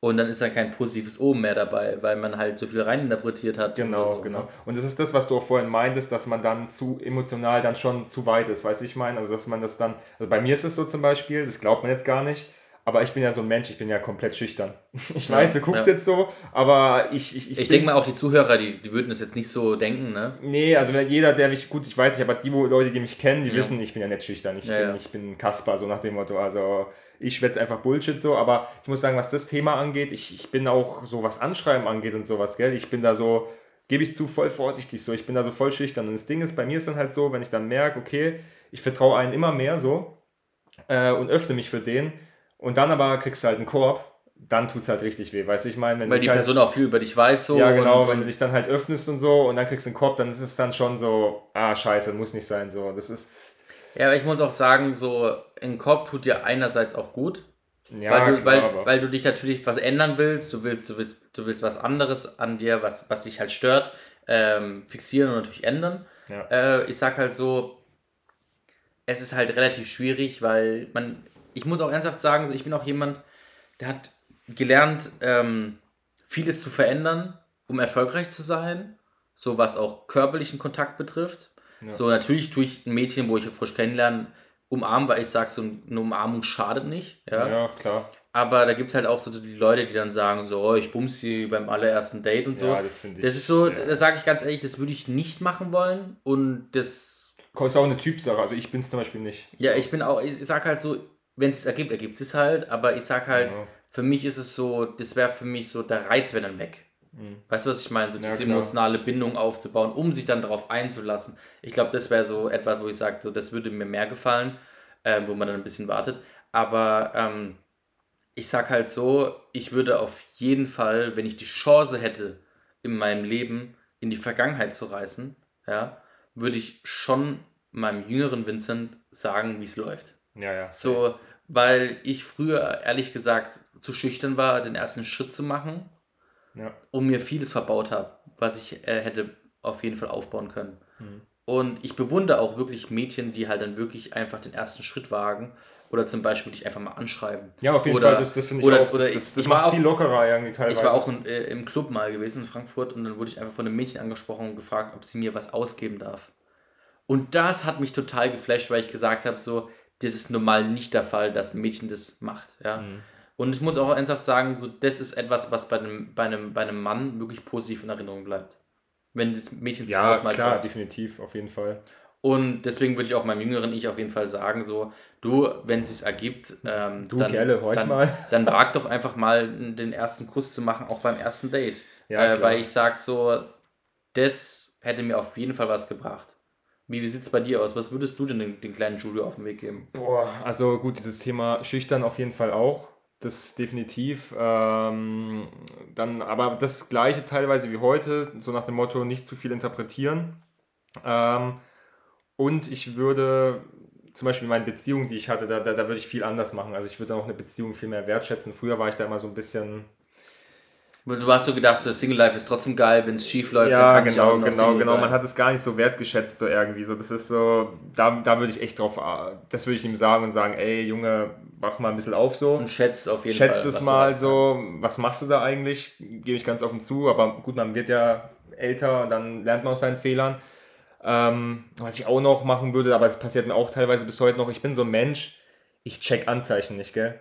und dann ist dann kein positives Oben mehr dabei, weil man halt so viel reininterpretiert hat. Genau, so, genau. ne? Und das ist das, was du auch vorhin meintest, dass man dann zu emotional dann schon zu weit ist, weißt du, wie ich meine? Also, dass man das dann, also bei mir ist es so zum Beispiel, das glaubt man jetzt gar nicht, aber ich bin ja so ein Mensch, ich bin ja komplett schüchtern. [laughs] Ich Ja, weiß, du guckst ja. jetzt so, aber ich, ich, Ich, bin- denke mal auch die Zuhörer, die, die würden das jetzt nicht so denken, ne? Nee, also jeder, der mich, gut, ich weiß nicht, aber die wo- Leute, die mich kennen, die Ja. wissen, ich bin ja nicht schüchtern. Ich, bin, ich bin Kasper, so nach dem Motto. Also ich schwätze einfach Bullshit so, aber ich muss sagen, was das Thema angeht, ich, ich bin auch so, was Anschreiben angeht und sowas, gell, ich bin da so gebe ich zu, voll vorsichtig so. Ich bin da so voll schüchtern. Und das Ding ist, bei mir ist dann halt so, wenn ich dann merke, okay, ich vertraue einen immer mehr so äh, und öffne mich für den und dann aber kriegst du halt einen Korb, dann tut es halt richtig weh, weißt du, ich meine, wenn Weil die halt, Person auch viel über dich weiß so. Ja, genau, und, wenn du dich dann halt öffnest und so und dann kriegst du einen Korb, dann ist es dann schon so, ah, scheiße, muss nicht sein, so. Das ist. Ja, aber ich muss auch sagen, so ein Korb tut dir einerseits auch gut. Ja, weil, du, klar, weil, weil du dich natürlich was ändern willst, du willst, du willst, du willst was anderes an dir, was, was dich halt stört, ähm, fixieren und natürlich ändern. Ja. Äh, ich sag halt so, es ist halt relativ schwierig, weil man, ich muss auch ernsthaft sagen, ich bin auch jemand, der hat gelernt, ähm, vieles zu verändern, um erfolgreich zu sein, so was auch körperlichen Kontakt betrifft. Ja. So, natürlich tue ich ein Mädchen, wo ich frisch kennenlerne, umarmen, weil ich sage, so eine Umarmung schadet nicht. Ja. ja, klar. Aber da gibt es halt auch so die Leute, die dann sagen, so, oh, ich bums sie beim allerersten Date und so. Ja, das finde ich. das ist so, ja. da sage ich ganz ehrlich, das würde ich nicht machen wollen. Und das, ist auch eine Typsache, also ich bin es zum Beispiel nicht. ja, ich bin auch, ich sag halt so, wenn es ergibt, ergibt es halt. Aber ich sag halt, Ja. für mich ist es so, das wäre für mich so, der Reiz wäre dann weg. Mhm. Weißt du, was ich meine? So Ja, diese klar. emotionale Bindung aufzubauen, um sich dann darauf einzulassen. Ich glaube, das wäre so etwas, wo ich sage, so, das würde mir mehr gefallen, ähm, wo man dann ein bisschen wartet. Aber ähm, ich sag halt so, ich würde auf jeden Fall, wenn ich die Chance hätte, in meinem Leben in die Vergangenheit zu reisen, ja, würde ich schon meinem jüngeren Vincent sagen, wie es läuft. Ja, ja. So, weil ich früher ehrlich gesagt zu schüchtern war, den ersten Schritt zu machen Ja. und mir vieles verbaut habe, was ich äh, hätte auf jeden Fall aufbauen können. Mhm. Und ich bewundere auch wirklich Mädchen, die halt dann wirklich einfach den ersten Schritt wagen oder zum Beispiel dich einfach mal anschreiben. Ja, auf jeden Oder- Fall, das, das finde ich oder- auch. oder Das, ich- das, das ich war macht auch- viel lockerer irgendwie teilweise. Ich war auch in, äh, im Club mal gewesen in Frankfurt und dann wurde ich einfach von einem Mädchen angesprochen und gefragt, ob sie mir was ausgeben darf. Und das hat mich total geflasht, weil ich gesagt habe, so, das ist normal nicht der Fall, dass ein Mädchen das macht. Ja? Mhm. Und ich muss auch ernsthaft sagen, so, das ist etwas, was bei einem, bei, einem, bei einem Mann wirklich positiv in Erinnerung bleibt. Wenn das Mädchen sich Ja, auch mal klar, definitiv, auf jeden Fall. Und deswegen würde ich auch meinem jüngeren Ich auf jeden Fall sagen, so, du, wenn es sich ergibt, ähm, Du, Kerle, horch dann, mal. dann wag doch einfach mal den ersten Kuss zu machen, auch beim ersten Date. Ja, äh, weil ich sag so, das hätte mir auf jeden Fall was gebracht. Wie, wie sieht es bei dir aus? Was würdest du denn den, den kleinen Julio auf den Weg geben? Boah, also gut, dieses Thema schüchtern auf jeden Fall auch. Das definitiv. Ähm, dann aber das gleiche teilweise wie heute, so nach dem Motto, nicht zu viel interpretieren. Ähm, und ich würde zum Beispiel meine Beziehung, die ich hatte, da, da, da würde ich viel anders machen. Also ich würde auch eine Beziehung viel mehr wertschätzen. Früher war ich da immer so ein bisschen. Du hast so gedacht, so Single Life ist trotzdem geil, wenn es schief läuft, Ja, ich genau, auch noch genau, Single genau. sein. Man hat es gar nicht so wertgeschätzt so irgendwie. So, das ist so, da, da würde ich echt drauf, das würde ich ihm sagen und sagen, ey Junge, wach mal ein bisschen auf so. und schätzt auf jeden Fall. Schätzt es mal hast, so, was machst du da eigentlich? Gebe ich ganz offen zu, aber gut, man wird ja älter, dann lernt man aus seinen Fehlern. Ähm, was ich auch noch machen würde, aber es passiert mir auch teilweise bis heute noch, ich bin so ein Mensch, ich check Anzeichen nicht, gell?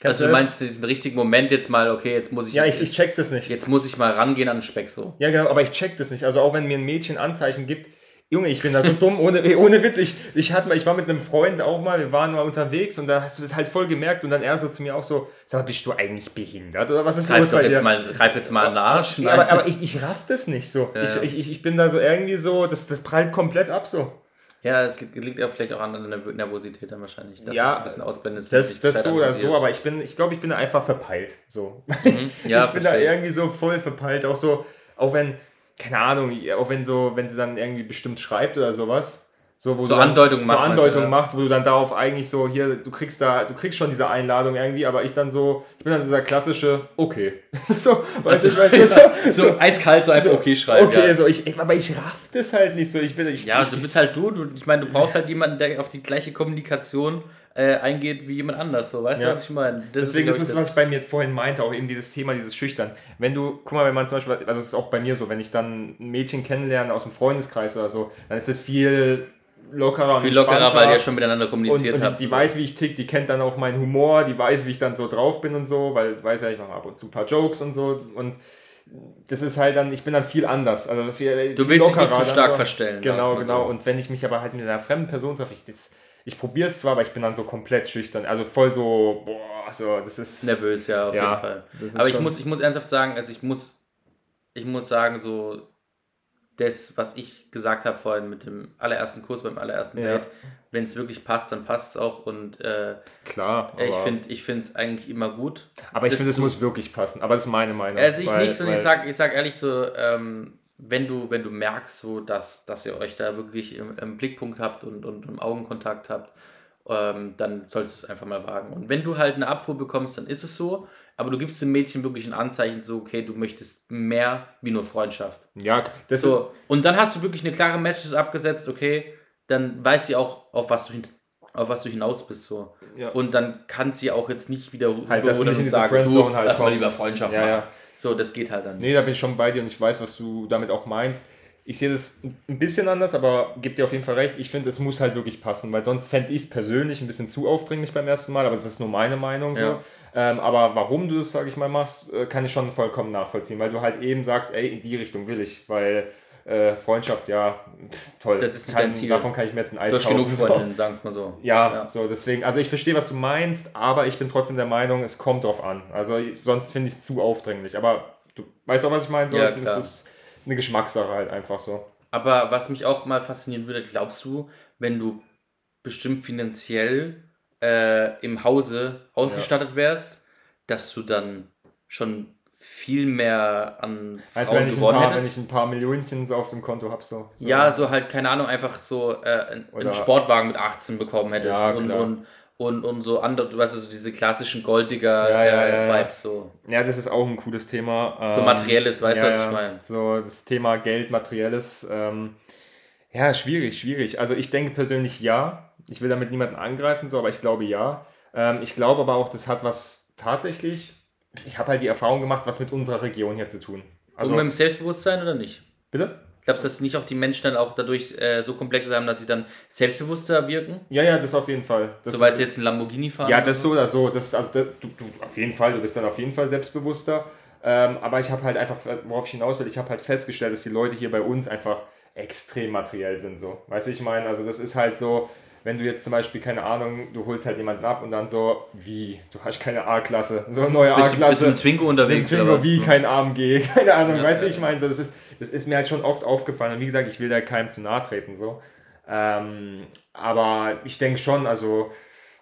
Kennst Also du das? meinst diesen richtigen Moment jetzt mal, okay, jetzt muss ich, Ja, ich, ich check das nicht. jetzt muss ich mal rangehen an den Speck so. Ja, genau, aber ich check das nicht. Also auch wenn mir ein Mädchen Anzeichen gibt, Junge, ich bin da so dumm, ohne, [laughs] ohne Witz. Ich, ich, hatte mal, ich war mit einem Freund auch mal, wir waren mal unterwegs und da hast du das halt voll gemerkt und dann er so zu mir auch so, sag mal, bist du eigentlich behindert oder was ist Greif los doch bei jetzt dir? mal, greif jetzt mal an den Arsch. Ja, aber, aber ich, ich raff das nicht so. Ja, ich, ja. ich, ich, ich bin da so irgendwie so, das, das prallt komplett ab so. Ja, es liegt- ja vielleicht auch an der Nerv- Nervosität dann wahrscheinlich. Dass Ja, ein bisschen ausblendest. Das, das so oder so, aber ich bin, ich glaube, ich bin da einfach verpeilt. So. Mhm. [laughs] Ja, ich bin da verstehe ich. irgendwie so voll verpeilt, auch so, auch wenn, keine Ahnung, auch wenn so, wenn sie dann irgendwie bestimmt schreibt oder sowas. So, wo So du so macht, meinst Andeutung ja? macht, wo du dann darauf eigentlich so, hier, du kriegst da, du kriegst schon diese Einladung irgendwie, aber ich dann so, ich bin dann dieser klassische, okay. [laughs] so, du, ich meine, [laughs] so, so eiskalt so einfach okay schreiben. okay, ja. so, ich, aber ich raff das halt nicht so, ich bin, ich, Ja, ich, du bist halt du. du ich meine, du brauchst halt jemanden, der auf die gleiche Kommunikation äh, eingeht wie jemand anders. So, weißt Ja. du, was ich meine? Das Deswegen ist ich, es, was ich bei mir vorhin meinte, auch eben dieses Thema, dieses Schüchtern. Wenn du, guck mal, wenn man zum Beispiel, also es ist auch bei mir so, wenn ich dann ein Mädchen kennenlerne aus dem Freundeskreis oder so, dann ist das viel lockerer und viel lockerer, weil ihr schon miteinander und, kommuniziert und habt. die, die weiß, wie ich tick, die kennt dann auch meinen Humor, die weiß, wie ich dann so drauf bin und so, weil weiß ja, ich mache ab und zu ein paar Jokes und so und das ist halt dann, ich bin dann viel anders. Also viel, Du viel willst dich nicht zu stark so. verstellen, Genau, genau. so. Und wenn ich mich aber halt mit einer fremden Person treffe, ich, das, ich probiere es zwar, aber ich bin dann so komplett schüchtern. Also voll so, boah, so, das ist. Nervös, ja, auf Ja, jeden Fall. Aber ich muss, ich muss ernsthaft sagen, also ich muss, ich muss sagen, so, das, was ich gesagt habe vorhin mit dem allerersten Kurs beim allerersten Ja. Date. Wenn es wirklich passt, dann passt es auch. Und äh, Klar. ich finde ich es eigentlich immer gut. Aber ich finde, es muss wirklich passen. Aber das ist meine Meinung. Also ich weil- nicht, sondern ich sag, ich sag ehrlich so, ähm, wenn du, wenn du merkst, so, dass, dass ihr euch da wirklich im, im Blickpunkt habt und, und im Augenkontakt habt, ähm, dann sollst du es einfach mal wagen. Und wenn du halt eine Abfuhr bekommst, dann ist es so, aber du gibst dem Mädchen wirklich ein Anzeichen, so, okay, du möchtest mehr wie nur Freundschaft. Ja, das So, und dann hast du wirklich eine klare Message abgesetzt, okay, dann weiß sie auch, auf was du, auf was du hinaus bist. So. Ja. Und dann kann sie auch jetzt nicht wieder Halt, dass nicht und sagen, du, halt lass mal lieber Freundschaft Ja, machen. ja. So, das geht halt dann nicht. Nee, da bin ich schon bei dir und ich weiß, was du damit auch meinst. Ich sehe das ein bisschen anders, aber gebe dir auf jeden Fall recht. Ich finde, es muss halt wirklich passen, weil sonst fände ich es persönlich ein bisschen zu aufdringlich beim ersten Mal, aber das ist nur meine Meinung. So. Ähm, aber warum du das, sage ich mal, machst, äh, kann ich schon vollkommen nachvollziehen, weil du halt eben sagst, ey, in die Richtung will ich, weil äh, Freundschaft, ja, toll. Das ist nicht kann, dein Ziel. Davon kann ich mir jetzt ein Eis Du hast genug so. Freundinnen, sagen es mal so. Ja, Ja. so deswegen, also ich verstehe, was du meinst, aber ich bin trotzdem der Meinung, es kommt drauf an. Also ich, sonst finde ich es zu aufdringlich. Aber du weißt auch, was ich meine? So, Ja, es ist eine Geschmackssache halt einfach so. Aber was mich auch mal faszinieren würde, glaubst du, wenn du bestimmt finanziell äh, im Hause ausgestattet wärst, dass du dann schon viel mehr an Frauen wenn ich, ein gewonnen paar, wenn hättest? ich ein paar Millionchen so auf dem Konto habe. So. so. Ja, so halt, keine Ahnung, einfach so äh, einen, Sportwagen mit 18 bekommen hättest Ja, und, und, und, und so andere, du weißt, so diese klassischen Golddigger Ja, ja, äh, ja, ja. Vibes so. Ja, das ist auch ein cooles Thema. So Ähm, materielles, weißt du, ja, was ich ja. meine? So das Thema Geld, materielles. Ähm, ja, schwierig, schwierig. Also ich denke persönlich ja. Ich will damit niemanden angreifen, so, aber ich glaube ja. Ähm, ich glaube aber auch, das hat was tatsächlich. Ich habe halt die Erfahrung gemacht, was mit unserer Region hier zu tun. Also, und mit dem Selbstbewusstsein oder nicht? bitte? Glaubst du, dass nicht auch die Menschen dann auch dadurch äh, so komplex haben, dass sie dann selbstbewusster wirken? Ja, ja, das auf jeden Fall. Das so weil sie jetzt einen Lamborghini fahren? Ja, das so oder so. Das, also, das, du, du, auf jeden Fall, du bist dann auf jeden Fall selbstbewusster. Ähm, aber ich habe halt einfach, worauf ich hinaus will, ich habe halt festgestellt, dass die Leute hier bei uns einfach extrem materiell sind. So. Weißt du, ich meine, also das ist halt so, wenn du jetzt zum Beispiel, keine Ahnung, du holst halt jemanden ab und dann so, wie, du hast keine A-Klasse, so eine neue du, bist du A-Klasse. mit Twingo unterwegs oder Twingo was? wie, kein AMG, [laughs] keine Ahnung, Ja, weißt du, ja, ich meine, so, das ist, das ist mir halt schon oft aufgefallen und wie gesagt, ich will da keinem zu nahe treten, so. Ähm, aber ich denke schon, also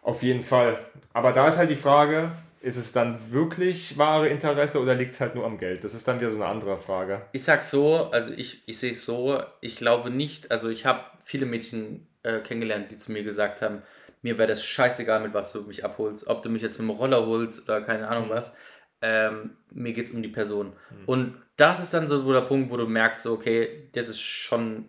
auf jeden Fall. Aber da ist halt die Frage, ist es dann wirklich wahre Interesse oder liegt es halt nur am Geld? Das ist dann wieder so eine andere Frage. Ich sag so, also ich, ich sehe es so, ich glaube nicht, also ich habe viele Mädchen äh, kennengelernt, die zu mir gesagt haben, mir wäre das scheißegal, mit was du mich abholst, ob du mich jetzt mit dem Roller holst oder keine Ahnung Mhm. was. Ähm, mir geht es um die Person. Mhm. Und das ist dann so der Punkt, wo du merkst, so, okay, das ist schon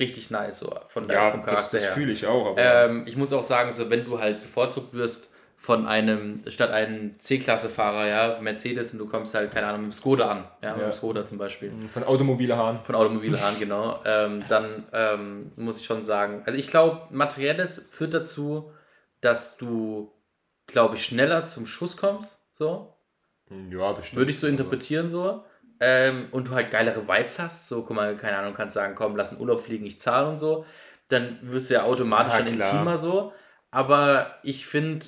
richtig nice, so von der, Ja, vom das, Charakter das her. fühle ich auch. Ähm, ich muss auch sagen, so wenn du halt bevorzugt wirst von einem, statt einem C-Klasse-Fahrer, ja, Mercedes und du kommst halt, keine Ahnung, mit dem Skoda an, ja, mit Ja. dem Skoda zum Beispiel, von Automobile Hahn. von Automobile Hahn, genau, ähm, dann ähm, muss ich schon sagen, also ich glaube, Materielles führt dazu, dass du, glaube ich, schneller zum Schuss kommst, so, Ja, bestimmt. würde ich so interpretieren, so. Ähm, und du halt geilere Vibes hast, so, guck mal, keine Ahnung, kannst sagen, komm, lass in Urlaub fliegen, ich zahle und so, dann wirst du ja automatisch Ja, dann intimer so. Aber ich finde,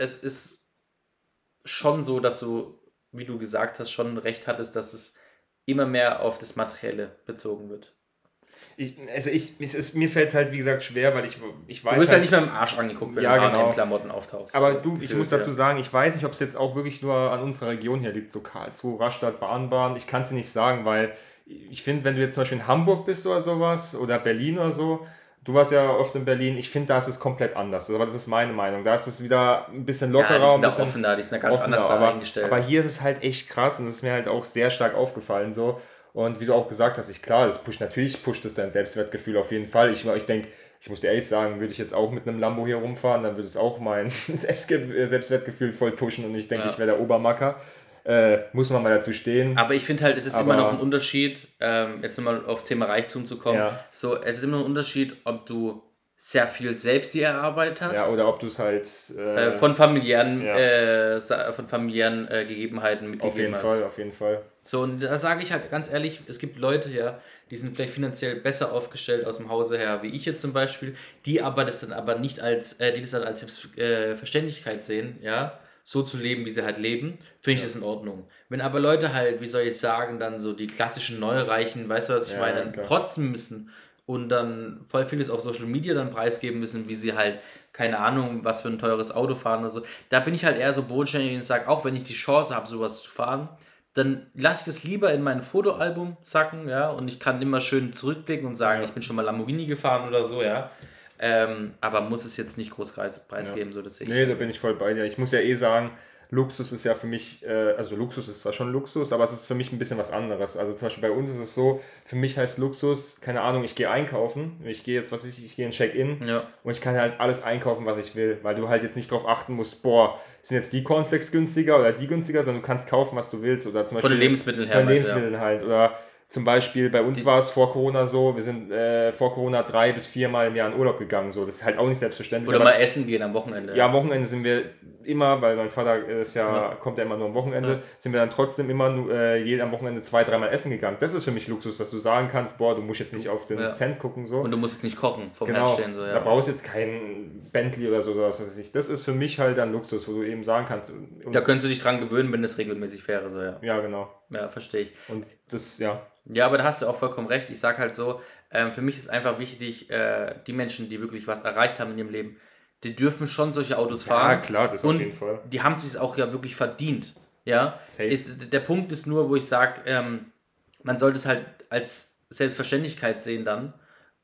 es ist schon so, dass du, wie du gesagt hast, schon recht hattest, dass es immer mehr auf das Materielle bezogen wird. Ich, also ich, ist, mir fällt es halt, wie gesagt, schwer, weil ich, ich weiß Du wirst ja halt, nicht mehr im Arsch angeguckt, wenn Ja, du genau. in Klamotten auftauchst. Aber du, ich muss dazu ja. sagen, ich weiß nicht, ob es jetzt auch wirklich nur an unserer Region hier liegt, so Karlsruhe, Rastatt, Bahnbahn. Ich kann es dir nicht sagen, weil ich finde, wenn du jetzt zum Beispiel in Hamburg bist oder sowas oder Berlin oder so, du warst ja oft in Berlin, ich finde, da ist es komplett anders. Aber das ist meine Meinung. Da ist es wieder ein bisschen ja, lockerer, die ein sind da offener, die sind da ganz offener, anders aber, eingestellt. aber hier ist es halt echt krass und das ist mir halt auch sehr stark aufgefallen so. Und wie du auch gesagt hast, ich klar, das pusht natürlich, pusht es dein Selbstwertgefühl auf jeden Fall. Ich, ich denke, ich muss dir ehrlich sagen, würde ich jetzt auch mit einem Lambo hier rumfahren, dann würde es auch mein [laughs] Selbstwertgefühl voll pushen und ich denke, Ja. ich wäre der Obermacker. Äh, muss man mal dazu stehen. Aber ich finde halt, es ist Aber- immer noch ein Unterschied, ähm, jetzt nochmal auf Thema Reichtum zu kommen. Ja. So, es ist immer noch ein Unterschied, ob du sehr viel selbst dir erarbeitet hast. Ja, oder ob du es halt äh, äh, von familiären, Ja. äh, von familiären äh, Gegebenheiten auf mitgegeben jeden hast. Fall, auf jeden Fall. So, und da sage ich halt ganz ehrlich, es gibt Leute, ja, die sind vielleicht finanziell besser aufgestellt aus dem Hause her, wie ich jetzt zum Beispiel, die aber das dann aber nicht als, äh, die das dann als Selbstverständlichkeit sehen, ja, so zu leben, wie sie halt leben, finde ich das in Ordnung. Wenn aber Leute halt, wie soll ich sagen, dann so die klassischen Neureichen, weißt du, was ich Ja, meine, dann klar. protzen müssen und dann voll vieles auf Social Media dann preisgeben müssen, wie sie halt, keine Ahnung, was für ein teures Auto fahren oder so. Da bin ich halt eher so bodenständig und sage, auch wenn ich die Chance habe, sowas zu fahren, dann lasse ich das lieber in mein Fotoalbum sacken, ja, und ich kann immer schön zurückblicken und sagen, Ja. ich bin schon mal Lamborghini gefahren oder so, ja. Ähm, aber muss es jetzt nicht groß preis- preisgeben, so das sehe ich. Nee, da bin ich voll bei dir. Ich muss ja eh sagen, Luxus ist ja für mich, äh, also Luxus ist zwar schon Luxus, aber es ist für mich ein bisschen was anderes. Also zum Beispiel bei uns ist es so, für mich heißt Luxus, keine Ahnung, ich gehe einkaufen, ich gehe jetzt, was ich, ich gehe in Check-in Ja. und ich kann halt alles einkaufen, was ich will, weil du halt jetzt nicht darauf achten musst, boah, sind jetzt die Cornflakes günstiger oder die günstiger, sondern du kannst kaufen, was du willst. Oder zum Von den Beispiel Lebensmitteln her. von du, ja. Lebensmitteln halt. Oder zum Beispiel bei uns war es vor Corona so, wir sind äh, vor Corona drei bis viermal im Jahr in Urlaub gegangen. So. Das ist halt auch nicht selbstverständlich. Oder aber- mal essen gehen am Wochenende. ja, am Wochenende sind wir immer, weil mein Vater ist ja, Ja. kommt ja immer nur am Wochenende, Ja. sind wir dann trotzdem immer nur, äh, jeden am Wochenende zwei, dreimal essen gegangen. Das ist für mich Luxus, dass du sagen kannst, boah, du musst jetzt nicht auf den Ja. Cent gucken. So. Und du musst jetzt nicht kochen, vom genau, Herd stehen. So, ja. da brauchst du jetzt keinen Bentley oder so, oder was weiß ich. Das ist für mich halt dann Luxus, wo du eben sagen kannst. Da könntest du dich dran gewöhnen, wenn das regelmäßig wäre. So, ja. ja, genau. Ja, verstehe ich. Und das, ja, Ja, aber da hast du auch vollkommen recht. Ich sage halt so, ähm, für mich ist einfach wichtig, äh, die Menschen, die wirklich was erreicht haben in ihrem Leben, die dürfen schon solche Autos ja fahren. klar, das auf jeden Fall. die haben sich auch ja wirklich verdient. Ja, Safe. ist, der Punkt ist nur, wo ich sage, ähm, man sollte es halt als Selbstverständlichkeit sehen dann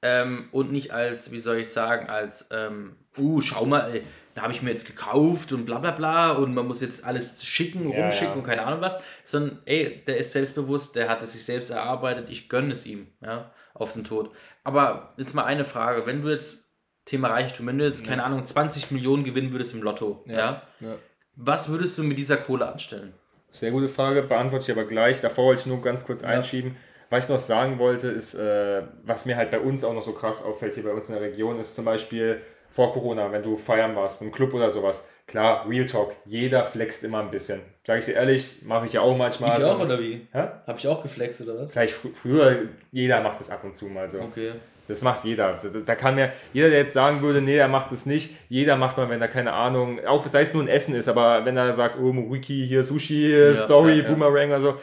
ähm, und nicht als, wie soll ich sagen, als, ähm, uh, schau mal, ey, da habe ich mir jetzt gekauft und bla bla bla und man muss jetzt alles schicken, Ja, rumschicken ja. und keine Ahnung was, sondern ey, der ist selbstbewusst, der hat es sich selbst erarbeitet, ich gönne es ihm, ja, auf den Tod. Aber jetzt mal eine Frage, wenn du jetzt, Thema Reichtum, wenn du jetzt, keine Ahnung, 20 Millionen gewinnen würdest im Lotto, ja, ja. was würdest du mit dieser Kohle anstellen? Sehr gute Frage, beantworte ich aber gleich. Davor wollte ich nur ganz kurz Ja. einschieben. Was ich noch sagen wollte, ist, äh, was mir halt bei uns auch noch so krass auffällt, hier bei uns in der Region, ist zum Beispiel vor Corona, wenn du feiern warst, im Club oder sowas. Klar, Real Talk, jeder flext immer ein bisschen. Sag ich dir ehrlich, mache ich ja auch manchmal. so. wie? Hä? Habe ich auch geflext oder was? Vielleicht fr früher, jeder macht das ab und zu mal so. Okay. Das macht jeder. Da kann mir, jeder, der jetzt sagen würde, nee, er macht es nicht, jeder macht mal, wenn er keine Ahnung, auch sei es nur ein Essen ist, aber wenn er sagt, oh, Wiki, hier Sushi, Ja, Story, ja. Boomerang oder so,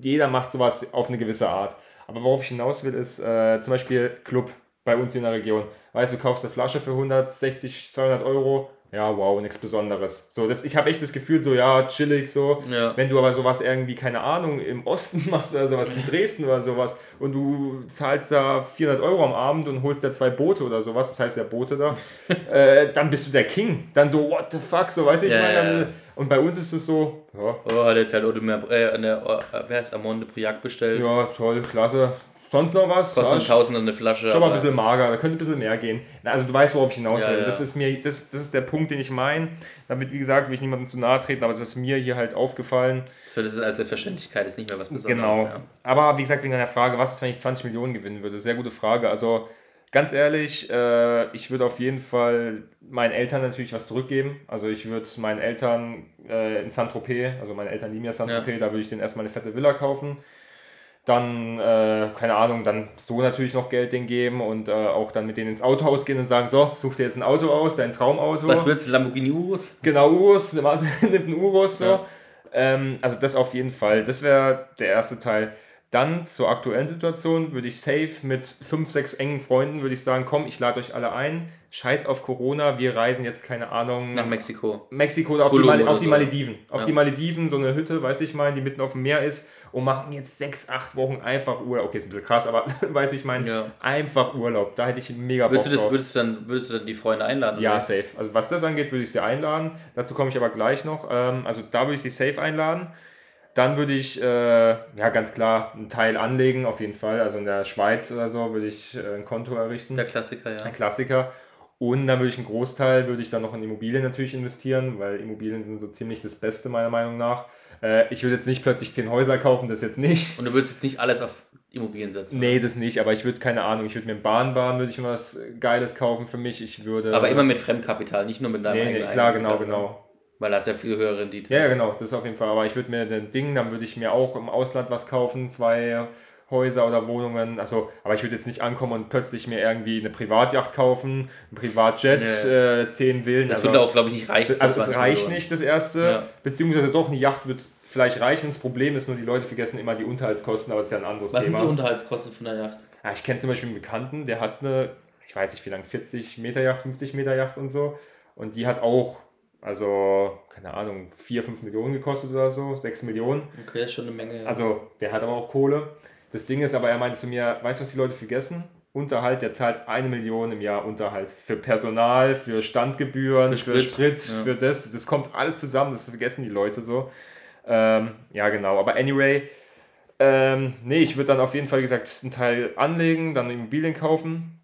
jeder macht sowas auf eine gewisse Art. Aber worauf ich hinaus will, ist äh, zum Beispiel Club bei uns in der Region. Weißt du, du kaufst eine Flasche für 160, 200 Euro, ja, wow, nichts Besonderes. So, das, ich habe echt das Gefühl, so, ja, chillig, so. Ja. Wenn du aber sowas irgendwie, keine Ahnung, im Osten [laughs] machst oder sowas, in Dresden oder sowas, und du zahlst da 400 Euro am Abend und holst da zwei Boote oder sowas, das heißt der Boote da, [laughs] äh, dann bist du der King. Dann so, what the fuck, so, weiß ich Ja, meine. dann-. Und bei uns ist es so, ja, Oh, hat jetzt halt Audemars, äh, eine, äh, wer heißt Amon de Priac bestellt. ja, toll, klasse. Sonst noch was? Kostet Ja, ein Tausender eine Flasche. Schon mal ein bisschen mager, da könnte ein bisschen mehr gehen. Na, also du weißt, worauf ich hinaus Ja, will. ja. Das ist mir, das, das ist der Punkt, den ich meine. Damit, wie gesagt, will ich niemandem zu nahe treten, aber es ist mir hier halt aufgefallen. So, das ist als Selbstverständlichkeit, ist nicht mehr was Besonderes. Genau. Ja. Aber wie gesagt, wegen deiner Frage, was ist, wenn ich 20 Millionen gewinnen würde? Sehr gute Frage. Also ganz ehrlich, äh, ich würde auf jeden Fall meinen Eltern natürlich was zurückgeben. Also ich würde meinen Eltern äh, in Saint-Tropez, also meine Eltern lieben ja Saint-Tropez, da würde ich denen erstmal eine fette Villa kaufen. Dann, äh, keine Ahnung, dann so natürlich noch Geld denen geben und äh, auch dann mit denen ins Autohaus gehen und sagen, so, such dir jetzt ein Auto aus, dein Traumauto. Was willst du, Lamborghini Urus? Genau, Urus, [laughs] nimmt einen Urus so. Ja. Ähm, also das auf jeden Fall. Das wäre der erste Teil. Dann zur aktuellen Situation würde ich safe mit fünf, sechs engen Freunden würde ich sagen, komm, ich lade euch alle ein. Scheiß auf Corona, wir reisen jetzt, keine Ahnung, Nach Mexiko. Mexiko oder auf, die, Mal auf die. Malediven. Auf Ja. die Malediven, so eine Hütte, weiß ich mal, die mitten auf dem Meer ist und machen jetzt sechs, acht Wochen einfach Urlaub. Okay, ist ein bisschen krass, aber [laughs] weiß ich meine, Ja. einfach Urlaub. Da hätte ich mega Bock Würdest du, das, drauf. würdest, du dann, würdest du dann die Freunde einladen? Ja, oder? safe. Also was das angeht, würde ich sie einladen. Dazu komme ich aber gleich noch. Ähm, also da würde ich sie safe einladen. Dann würde ich, äh, ja ganz klar, einen Teil anlegen, auf jeden Fall. Also in der Schweiz oder so würde ich äh, ein Konto errichten. Der Klassiker, ja. Ein Klassiker. Und dann würde ich einen Großteil, würde ich dann noch in Immobilien natürlich investieren, weil Immobilien sind so ziemlich das Beste meiner Meinung nach. Äh, ich würde jetzt nicht plötzlich zehn Häuser kaufen, das jetzt nicht. Und du würdest jetzt nicht alles auf Immobilien setzen. Nee, das nicht, aber ich würde, keine Ahnung, ich würde mir Bahnbahn, würde ich mir was Geiles kaufen für mich. Ich würde... Aber immer mit Fremdkapital, nicht nur mit deinem Nee, nee, eigenen klar, genau, genau. Weil das ja viel höhere Rendite. Ja, ja, genau, das auf jeden Fall. Aber ich würde mir den Ding, dann würde ich mir auch im Ausland was kaufen, zwei Häuser oder Wohnungen. Also, aber ich würde jetzt nicht ankommen und plötzlich mir irgendwie eine Privatjacht kaufen, ein Privatjet, Nee. äh, zehn Villen. Das also, würde auch, glaube ich, nicht reichen. also es 20 reicht Millionen. nicht, das erste. Ja. Beziehungsweise doch, eine Yacht wird vielleicht reichen. Das Problem ist nur, die Leute vergessen immer die Unterhaltskosten, aber das ist ja ein anderes Was sind Thema. so Unterhaltskosten von der Yacht? Ja, ich kenne zum Beispiel einen Bekannten, der hat eine, ich weiß nicht wie lang, 40 Meter Yacht, 50 Meter Yacht und so. Und die hat auch, also, keine Ahnung, 4, 5 Millionen gekostet oder so, 6 Millionen. Okay, das ist schon eine Menge. ja. Also, der hat aber auch Kohle. Das Ding ist aber, er meinte zu mir, weißt du, was die Leute vergessen? Unterhalt, der zahlt eine Million im Jahr Unterhalt. Für Personal, für Standgebühren, Für für Sprit, Sprit, ja. für das. Das kommt alles zusammen, das vergessen die Leute so. Ähm, ja, genau. Aber anyway, ähm, nee, ich würde dann auf jeden Fall, wie gesagt, einen Teil anlegen, dann Immobilien kaufen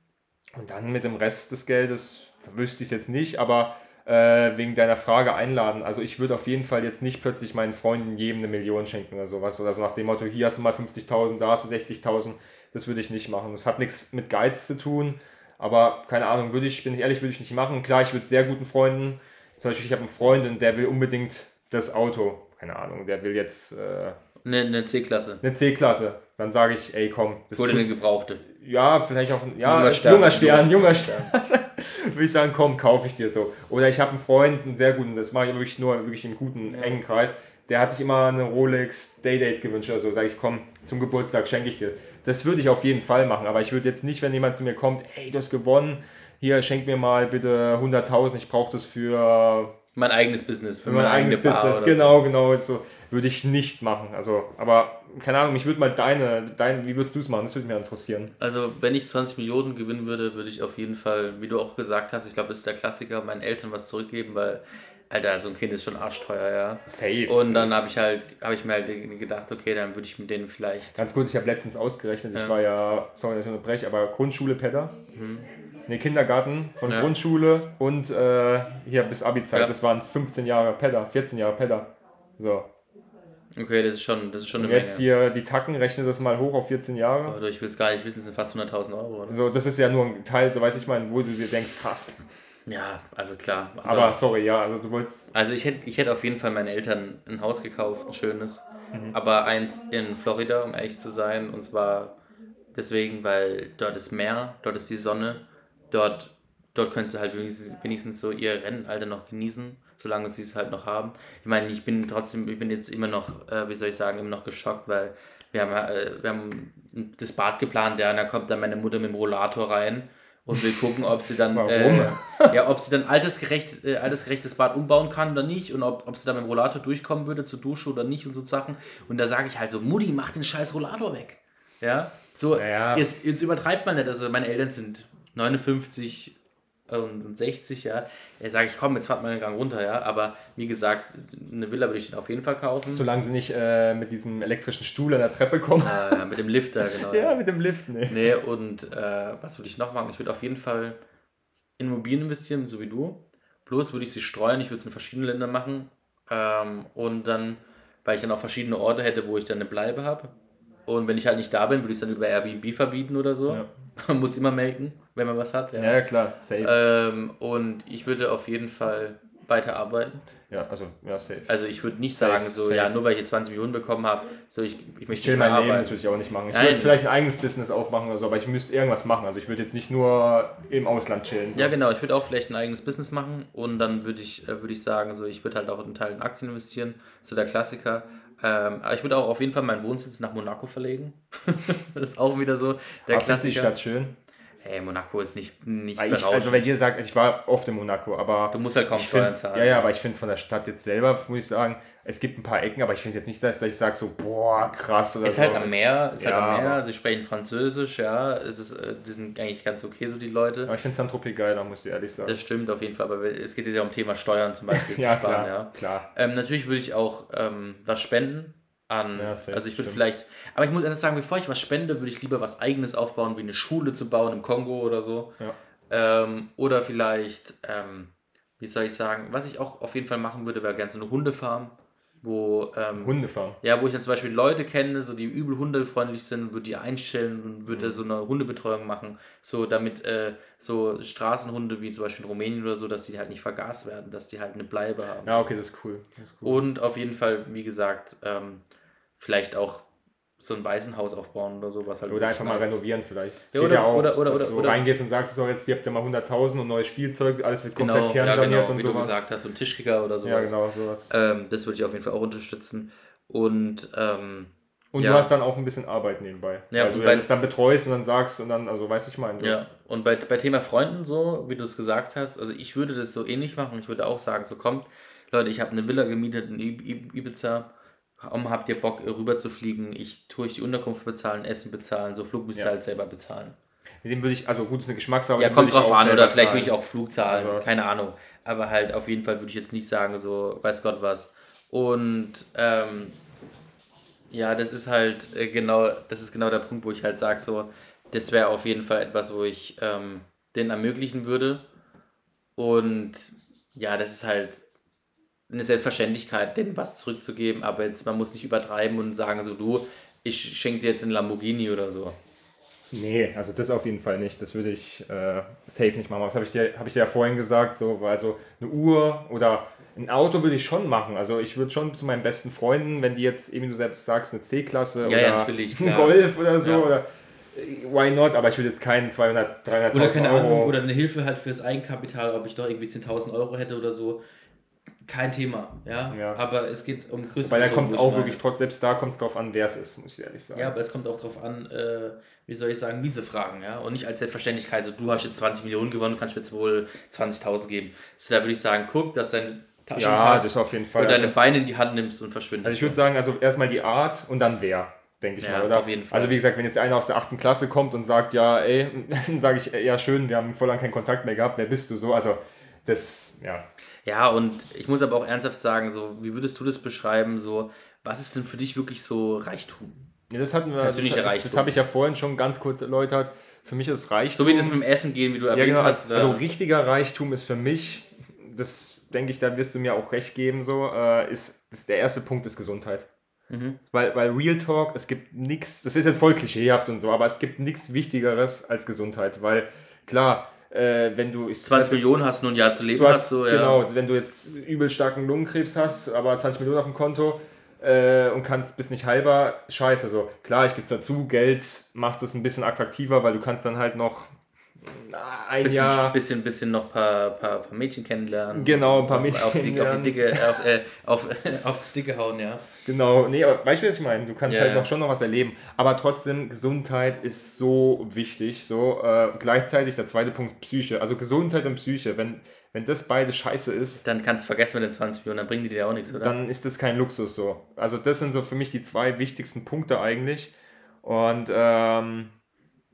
und dann mit dem Rest des Geldes, wüsste ich es jetzt nicht, aber äh, wegen deiner Frage einladen. Also ich würde auf jeden Fall jetzt nicht plötzlich meinen Freunden jedem eine Million schenken oder sowas. Oder so nach dem Motto, hier hast du mal 50.000, da hast du 60.000. Das würde ich nicht machen. Das hat nichts mit Geiz zu tun. Aber keine Ahnung, würde ich, bin ich ehrlich, würde ich nicht machen. Klar, ich würde sehr guten Freunden, zum Beispiel ich habe einen Freund und der will unbedingt das Auto. Keine Ahnung, der will jetzt äh, eine, eine C-Klasse. eine C-Klasse. Dann sage ich, ey komm, das Oder eine gebrauchte. ja, vielleicht auch ein ja, Junger junger Stern. Stern, junger Stern, Würde ich sagen, komm, kaufe ich dir so. Oder ich habe einen Freund, einen sehr guten, das mache ich wirklich nur wirklich im guten, engen Kreis. Der hat sich immer eine Rolex Daydate gewünscht oder so. Sage ich, komm, zum Geburtstag schenke ich dir. Das würde ich auf jeden Fall machen. Aber ich würde jetzt nicht, wenn jemand zu mir kommt, ey, du hast gewonnen, hier schenk mir mal bitte 100.000, ich brauche das für Mein eigenes Business. Für für mein eigenes eigene Bar Business, oder genau, genau, so würde ich nicht machen. Also, aber keine Ahnung, mich würde mal deine, dein, wie würdest du es machen? Das würde mich interessieren. Also, wenn ich 20 Millionen gewinnen würde, würde ich auf jeden Fall, wie du auch gesagt hast, ich glaube, das ist der Klassiker, meinen Eltern was zurückgeben, weil, Alter, so ein Kind ist schon arschteuer, ja. Safe. Und dann habe ich halt, habe ich mir halt gedacht, okay, dann würde ich mit denen vielleicht. Ganz kurz, ich habe letztens ausgerechnet, ich Ja. war ja, sorry, dass ich unterbreche, aber Grundschule Pedder. Ne, Kindergarten von Ja. Grundschule und äh, hier bis Abi-Zeit, Ja. das waren 15 Jahre Pedder, 14 Jahre Pedder. So. Okay, das ist schon, das ist schon eine jetzt Menge. hier die Tacken, rechne das mal hoch auf 14 Jahre. Oder ich will es gar nicht wissen, es sind fast 100.000 Euro, oder? So, das ist ja nur ein Teil, so weiß ich mal, wo du dir denkst, krass. Ja, also klar. Aber sorry, ja, also du wolltest. Also ich hätte ich hätte auf jeden Fall meinen Eltern ein Haus gekauft, ein schönes. Mhm. Aber eins in Florida, um ehrlich zu sein. Und zwar deswegen, weil dort ist Meer, dort ist die Sonne. Dort, dort können sie halt wenigstens, wenigstens so ihr Rennenalter noch genießen, solange sie es halt noch haben. Ich meine, ich bin trotzdem, ich bin jetzt immer noch, äh, wie soll ich sagen, immer noch geschockt, weil wir haben, äh, wir haben das Bad geplant, ja, und da kommt dann meine Mutter mit dem Rollator rein und will gucken, ob sie dann, [laughs] äh, ja, ob sie dann altersgerecht, äh, altersgerechtes Bad umbauen kann oder nicht und ob, ob sie dann mit dem Rollator durchkommen würde zur Dusche oder nicht und so Sachen. Und da sage ich halt so, Mutti, mach den scheiß Rollator weg. Ja, so, Naja. jetzt, jetzt übertreibt man nicht. Also meine Eltern sind 59 und, und 60, ja. Da sage ich, komm, jetzt fahrt mal den Gang runter, ja. Aber wie gesagt, eine Villa würde ich den auf jeden Fall kaufen. Solange sie nicht äh, mit diesem elektrischen Stuhl an der Treppe kommen. Äh, mit dem Lifter, [laughs] genau. Ja, mit dem Lift, ne. Nee, und äh, was würde ich noch machen? Ich würde auf jeden Fall in Immobilien investieren, so wie du. Bloß würde ich sie streuen, ich würde es in verschiedenen Ländern machen. Ähm, und dann, weil ich dann auch verschiedene Orte hätte, wo ich dann eine Bleibe habe. Und wenn ich halt nicht da bin, würde ich es dann über Airbnb verbieten oder so. Ja. [laughs] Man muss immer melden, wenn man was hat. Ja. Ja, klar, safe. Ähm, und ich würde auf jeden Fall weiterarbeiten. ja, also, ja, safe. Also ich würde nicht Safe, sagen, so, safe. ja, nur weil ich jetzt 20 Millionen bekommen habe, so ich, ich möchte chill mein Leben, arbeiten. das würde ich auch nicht machen. Ich würde vielleicht ein eigenes Business aufmachen oder so, aber ich müsste irgendwas machen. Also ich würde jetzt nicht nur im Ausland chillen. Ja, genau. Ich würde auch vielleicht ein eigenes Business machen und dann würde ich, äh, würde ich sagen, so ich würde halt auch einen Teil in Aktien investieren, so der Klassiker. Ähm, aber ich würde auch auf jeden Fall meinen Wohnsitz nach Monaco verlegen. [laughs] das ist auch wieder so der findest du die Klassiker. Stadt schön? Hey, Monaco ist nicht, nicht Weil ich, also, weil ihr sagt, ich war oft in Monaco, aber. du musst halt kaum Steuern zahlen. Ja, ja, aber ich finde es von der Stadt jetzt selber, muss ich sagen, es gibt ein paar Ecken, aber ich finde jetzt nicht, dass, ich sage so, boah, krass oder ist so. halt am Es- Meer, ist ja, halt am Meer, sie sprechen Französisch, ja, es ist, äh, die sind eigentlich ganz okay, so die Leute. Aber ich finde Saint-Tropez geiler, muss ich ehrlich sagen. Das stimmt auf jeden Fall, aber es geht jetzt ja um Thema Steuern zum Beispiel [laughs] ja, zu sparen, klar, ja. klar. Ähm, natürlich würde ich auch ähm, was spenden an. Ja, also ich würde vielleicht. Aber ich muss ehrlich sagen, bevor ich was spende, würde ich lieber was eigenes aufbauen, wie eine Schule zu bauen im Kongo oder so. Ja. Ähm, oder vielleicht, ähm, wie soll ich sagen, was ich auch auf jeden Fall machen würde, wäre gerne so eine Hundefarm, wo. Ähm, Hundefarm. ja, wo ich dann zum Beispiel Leute kenne, so die übel hundefreundlich sind, würde die einstellen und Mhm. würde so eine Hundebetreuung machen, so damit äh, so Straßenhunde wie zum Beispiel in Rumänien oder so, dass die halt nicht vergast werden, dass die halt eine Bleibe haben. Ja, okay, das ist cool. Das ist cool. Und auf jeden Fall, wie gesagt, ähm, vielleicht auch so ein Waisenhaus aufbauen oder so, was halt. Oder einfach mal nice ist. renovieren vielleicht. Ja, oder- auch, oder- oder- dass du oder- reingehst und sagst, so jetzt, ihr habt ja mal 100.000 und neues Spielzeug, alles wird komplett Genau, ja, kernsaniert genau, und wie sowas. du gesagt hast, so ein Tischkicker oder sowas. ja, genau, sowas. Ähm, das würde ich auf jeden Fall auch unterstützen. Und ähm, und ja. du hast dann auch ein bisschen Arbeit nebenbei. Ja, weil und du bei- ja das dann betreust und dann sagst und dann, also weißt du, ich meine. So. Ja, und bei, bei Thema Freunden so, wie du es gesagt hast, also ich würde das so ähnlich machen. Ich würde auch sagen, so kommt, Leute, ich habe eine Villa gemietet in Ib- Ib- Ibiza. Warum habt ihr Bock, rüber zu fliegen? Ich tue euch die Unterkunft bezahlen, Essen bezahlen, so Flug müsst ihr Ja. halt selber bezahlen. Mit dem würde ich, also gut, ist eine Geschmackssache. Ja, den kommt würde drauf an, oder vielleicht will ich auch Flug zahlen, Also- keine Ahnung. Aber halt auf jeden Fall würde ich jetzt nicht sagen, so, weiß Gott was. Und ähm, ja, das ist halt äh, genau, das ist genau der Punkt, wo ich halt sage, so, das wäre auf jeden Fall etwas, wo ich ähm, den ermöglichen würde. Und ja, das ist halt eine Selbstverständlichkeit, denen was zurückzugeben, aber jetzt, man muss nicht übertreiben und sagen, so du, ich schenke dir jetzt einen Lamborghini oder so. Nee, also das auf jeden Fall nicht. Das würde ich äh, safe nicht machen. Das habe ich, dir- hab ich dir ja vorhin gesagt. So, weil also eine Uhr oder ein Auto würde ich schon machen. Also ich würde schon zu meinen besten Freunden, wenn die jetzt, eben wie du selbst sagst, eine C-Klasse Ja, oder ja, natürlich, ein klar. Golf oder so, Ja. oder why not, aber ich würde jetzt keinen 200, 300 Oder keine Euro. Ahnung, oder eine Hilfe halt fürs Eigenkapital, ob ich doch irgendwie 10.000 Euro hätte oder so. Kein Thema, ja. Ja. Aber es geht um größere weil da kommt es auch wirklich, trotz, selbst da kommt es drauf an, wer es ist, muss ich ehrlich sagen. Ja, aber es kommt auch drauf an, äh, wie soll ich sagen, miese Fragen, ja. Und nicht als Selbstverständlichkeit, so du hast jetzt 20 Millionen gewonnen, kannst mir jetzt wohl 20.000 geben. So, da würde ich sagen, guck, dass deine Taschen Ja, das auf jeden Fall. und deine Also- Beine in die Hand nimmst und verschwindest. Also ich würde sagen, also erstmal die Art und dann wer, denke ich Ja, mal, oder? auf jeden Fall. Also wie gesagt, wenn jetzt einer aus der achten Klasse kommt und sagt, ja, ey, [laughs] dann sage ich, ja schön, wir haben voll lang keinen Kontakt mehr gehabt, wer bist du so? Also das, ja. Ja, und ich muss aber auch ernsthaft sagen, so, wie würdest du das beschreiben, so, was ist denn für dich wirklich so Reichtum? ja das hatten wir, das, Persönlicher das, das Reichtum. habe ich ja vorhin schon ganz kurz erläutert. Für mich ist Reichtum... So wie das mit dem Essen gehen, wie du ja, erwähnt genau, hast. also oder? richtiger Reichtum ist für mich, das denke ich, da wirst du mir auch recht geben, so, äh, ist, ist der erste Punkt ist Gesundheit. Mhm. Weil, weil Real Talk, es gibt nichts, das ist jetzt voll klischeehaft und so, aber es gibt nichts Wichtigeres als Gesundheit, weil klar, äh, wenn du... Ich, 20 Millionen hast du nur ein Jahr zu leben, hast, hast so, ja. genau, wenn du jetzt übel starken Lungenkrebs hast, aber 20 Millionen auf dem Konto äh, und kannst, bist nicht heilbar, scheiße, so. Klar, ich gebe dazu, Geld macht es ein bisschen attraktiver, weil du kannst dann halt noch ein Bisschen, Jahr... bisschen, bisschen noch ein paar, paar, paar Mädchen kennenlernen. Genau, ein paar Mädchen auf die, auf die kennenlernen. dicke, auf, äh, auf, [laughs] auf das Dicke hauen, ja. Genau, nee, aber weißt du, was ich meine? Du kannst Ja, halt noch schon noch was erleben. Aber trotzdem, Gesundheit ist so wichtig. So, äh, gleichzeitig der zweite Punkt, Psyche. Also Gesundheit und Psyche. Wenn, wenn das beide scheiße ist, Dann kannst du vergessen mit den 20 Millionen, dann bringen die dir auch nichts, oder? dann ist das kein Luxus so. Also das sind so für mich die zwei wichtigsten Punkte eigentlich. Und ähm,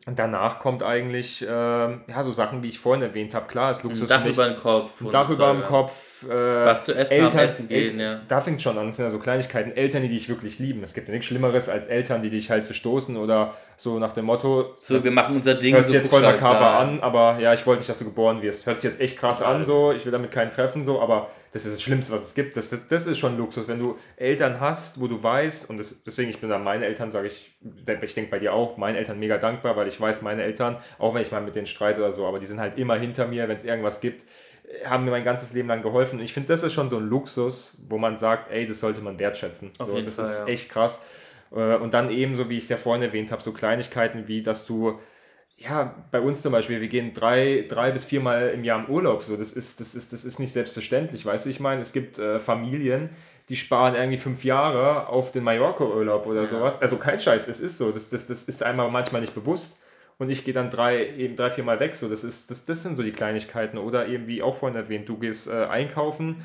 und danach kommt eigentlich ähm, ja, so Sachen, wie ich vorhin erwähnt habe. Klar, ist Luxus ein Dach über den Kopf. Dach über dem. Kopf. Äh, Was zu essen haben, essen gehen, ja. Da fängt schon an, das sind ja so Kleinigkeiten. Eltern, die dich wirklich lieben. Es gibt ja nichts Schlimmeres als Eltern, die dich halt verstoßen oder so nach dem Motto. So, wir machen unser Ding. Hört sich so jetzt voll makaber da. an, aber ja, ich wollte nicht, dass du geboren wirst. Hört sich jetzt echt krass Ja, an, so. Ich will damit keinen treffen, so, aber das ist das Schlimmste, was es gibt. Das, das, das ist schon Luxus, wenn du Eltern hast, wo du weißt, und das, deswegen, ich bin an meine Eltern, sage ich, ich denke bei dir auch, meine Eltern mega dankbar, weil ich weiß, meine Eltern, auch wenn ich mal mit denen streite oder so, aber die sind halt immer hinter mir, wenn es irgendwas gibt, haben mir mein ganzes Leben lang geholfen. Und ich finde, das ist schon so ein Luxus, wo man sagt, ey, das sollte man wertschätzen. Auf so, das Fall, ist ja. echt krass. Äh, Und dann eben, so wie ich es ja vorhin erwähnt habe, so Kleinigkeiten wie, dass du ja, bei uns zum Beispiel, wir gehen drei, drei bis viermal im Jahr im Urlaub. So, das ist, das ist, das ist nicht selbstverständlich, weißt du? Ich meine, es gibt äh, Familien, die sparen irgendwie fünf Jahre auf den Mallorca-Urlaub oder sowas. Also kein Scheiß, es ist so. Das, das, das ist einmal manchmal nicht bewusst. Und ich gehe dann drei, eben drei, viermal weg. So, das, ist, das, das sind so die Kleinigkeiten. Oder eben, wie auch vorhin erwähnt, du gehst äh, einkaufen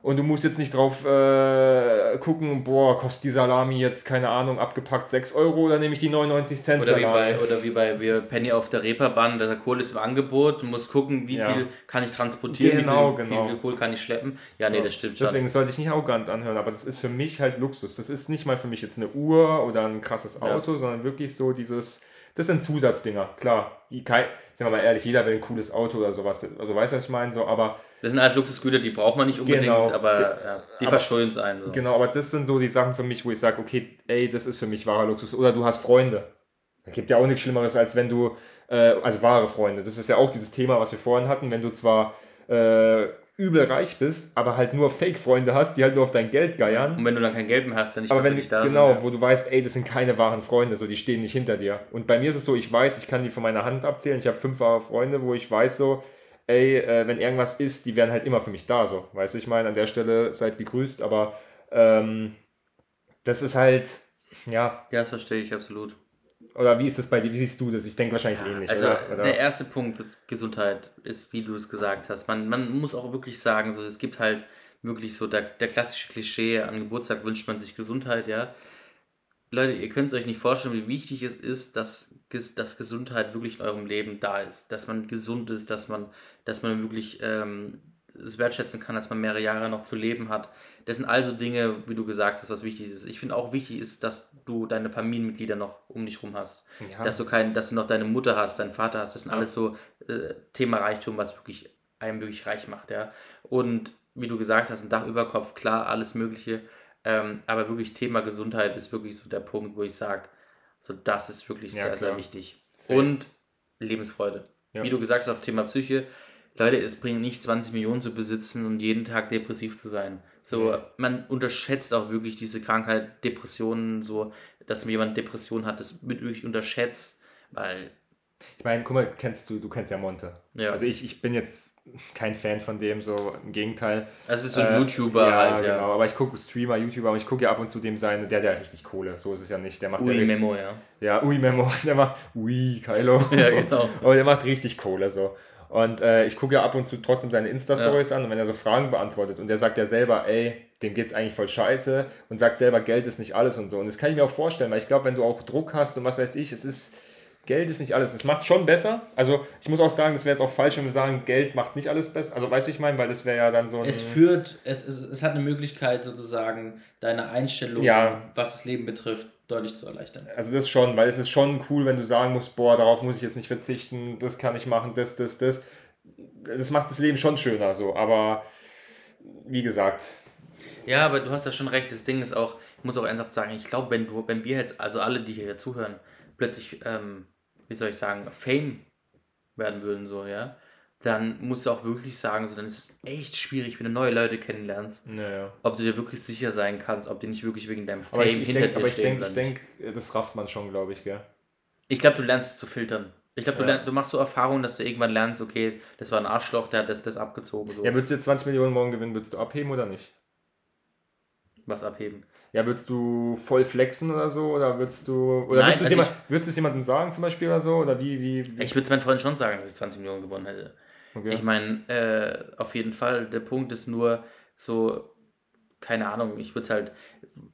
und du musst jetzt nicht drauf äh, gucken, boah, kostet die Salami jetzt, keine Ahnung, abgepackt 6 Euro oder nehme ich die 99 Cent Oder wie, Salami? bei, oder wie bei wir Penny auf der Reeperbahn, der Kohl ist im Angebot, du musst gucken, wie Ja. viel kann ich transportieren, Genau, wie, viel, genau. wie viel Kohl kann ich schleppen. Ja, nee, das stimmt schon. Deswegen sollte ich nicht arrogant anhören, aber das ist für mich halt Luxus. Das ist nicht mal für mich jetzt eine Uhr oder ein krasses Ja. Auto, sondern wirklich so dieses, das sind Zusatzdinger, klar. Die kei- Sind wir mal ehrlich, jeder will ein cooles Auto oder sowas. Also weißt du, was ich meine? So, aber Das sind alles Luxusgüter, die braucht man nicht unbedingt, Genau. aber ja, die Aber- verschulden es ein. So. genau, aber das sind so die Sachen für mich, wo ich sage, okay, ey, das ist für mich wahrer Luxus. Oder du hast Freunde. Da gibt ja auch nichts Schlimmeres, als wenn du, äh, also wahre Freunde. Das ist ja auch dieses Thema, was wir vorhin hatten, wenn du zwar äh, übel reich bist, aber halt nur Fake-Freunde hast, die halt nur auf dein Geld geiern. Und wenn du dann kein Geld mehr hast, dann nicht Aber wenn dich da genau, sind. wo du weißt, ey, das sind keine wahren Freunde, so die stehen nicht hinter dir. Und bei mir ist es so, ich weiß, ich kann die von meiner Hand abzählen. Ich habe fünf wahre Freunde, wo ich weiß so, ey, äh, wenn irgendwas ist, die wären halt immer für mich da, so. Weißt du, ich meine, an der Stelle seid gegrüßt, aber ähm, das ist halt, ja, Ja, das verstehe ich absolut. Oder wie ist das bei dir? Wie siehst du das? Ich denke wahrscheinlich ähnlich, Also oder? der erste Punkt, Gesundheit, ist, wie du es gesagt hast. Man, man muss auch wirklich sagen, so, es gibt halt wirklich so der, der klassische Klischee, an Geburtstag wünscht man sich Gesundheit, ja. Leute, ihr könnt es euch nicht vorstellen, wie wichtig es ist, dass, dass Gesundheit wirklich in eurem Leben da ist. Dass man gesund ist, dass man, dass man wirklich ähm, es wertschätzen kann, dass man mehrere Jahre noch zu leben hat. Das sind also Dinge, wie du gesagt hast, was wichtig ist. Ich finde auch wichtig ist, dass du deine Familienmitglieder noch um dich rum hast ja. dass du kein, dass du noch deine Mutter hast, deinen Vater hast, das sind Ja. alles so äh, Thema Reichtum, was wirklich einen wirklich reich macht, ja. Und wie du gesagt hast, ein Dach über Kopf, klar, alles Mögliche, ähm, aber wirklich Thema Gesundheit ist wirklich so der Punkt, wo ich sage, so das ist wirklich Ja, sehr, sehr klar. wichtig. Safe. Und Lebensfreude. Wie du gesagt hast, auf Thema Psyche, Leute, es bringt nicht 20 Millionen zu besitzen und jeden Tag depressiv zu sein. So, Nee. man unterschätzt auch wirklich diese Krankheit, Depressionen, so, dass jemand Depression hat, das wird wirklich unterschätzt, weil, Ich meine, guck mal, kennst du, du kennst ja Monte. ja, Also ich, ich bin jetzt kein Fan von dem, so im Gegenteil. also ist so ein Äh, YouTuber ja, halt, ja. Genau, aber ich gucke Streamer, YouTuber, aber ich gucke ja ab und zu dem seine, der hat ja richtig Kohle. So ist es ja nicht. Der macht Ui, richtig, Memo, ja. Ja, Ui Memo, [laughs] der macht Ui, Kylo. Ja, genau. [laughs] aber der macht richtig Kohle so. Und äh, ich gucke ja ab und zu trotzdem seine Insta-Stories an und wenn er so Fragen beantwortet und der sagt ja selber, ey, dem geht's eigentlich voll scheiße und sagt selber, Geld ist nicht alles und so. Und das kann ich mir auch vorstellen, weil ich glaube, wenn du auch Druck hast und was weiß ich, es ist, Geld ist nicht alles. Es macht schon besser. Also ich muss auch sagen, das wäre jetzt auch falsch, wenn wir sagen, Geld macht nicht alles besser. Also weißt du, ich meine, weil das wäre ja dann so ein... Es führt, es, es, es hat eine Möglichkeit sozusagen, deine Einstellung, Ja. was das Leben betrifft, deutlich zu erleichtern. Also das schon, weil es ist schon cool, wenn du sagen musst, boah, darauf muss ich jetzt nicht verzichten, das kann ich machen, das, das, das. Das macht das Leben schon schöner so, aber wie gesagt, Ja, aber du hast ja schon recht. Das Ding ist auch, ich muss auch ernsthaft sagen, ich glaube, wenn du, wenn wir jetzt, also alle, die hier zuhören, plötzlich, ähm, wie soll ich sagen, Fame werden würden, so, ja, dann musst du auch wirklich sagen, so, dann ist es echt schwierig, wenn du neue Leute kennenlernst, naja. ob du dir wirklich sicher sein kannst, ob die nicht wirklich wegen deinem Fame Aber ich, ich hinter denke, dir aber ich stehen denke, ich denke, das rafft man schon, glaube ich, gell. Ich glaube, du lernst es zu filtern. Ich glaube, du, Ja. du machst so Erfahrungen, dass du irgendwann lernst, okay, das war ein Arschloch, der hat das, das abgezogen, so Ja, würdest du jetzt 20 Millionen morgen gewinnen, würdest du abheben oder nicht? was abheben. Ja, würdest du voll flexen oder so? Oder würdest du. Oder Nein, würdest, du es also jemand, würdest du es jemandem sagen zum Beispiel oder so? Oder wie, wie, wie? Ich würde es meinen Freunden schon sagen, dass ich 20 Millionen gewonnen hätte. Okay. Ich meine, äh, auf jeden Fall, der Punkt ist nur so, keine Ahnung, ich würde es halt,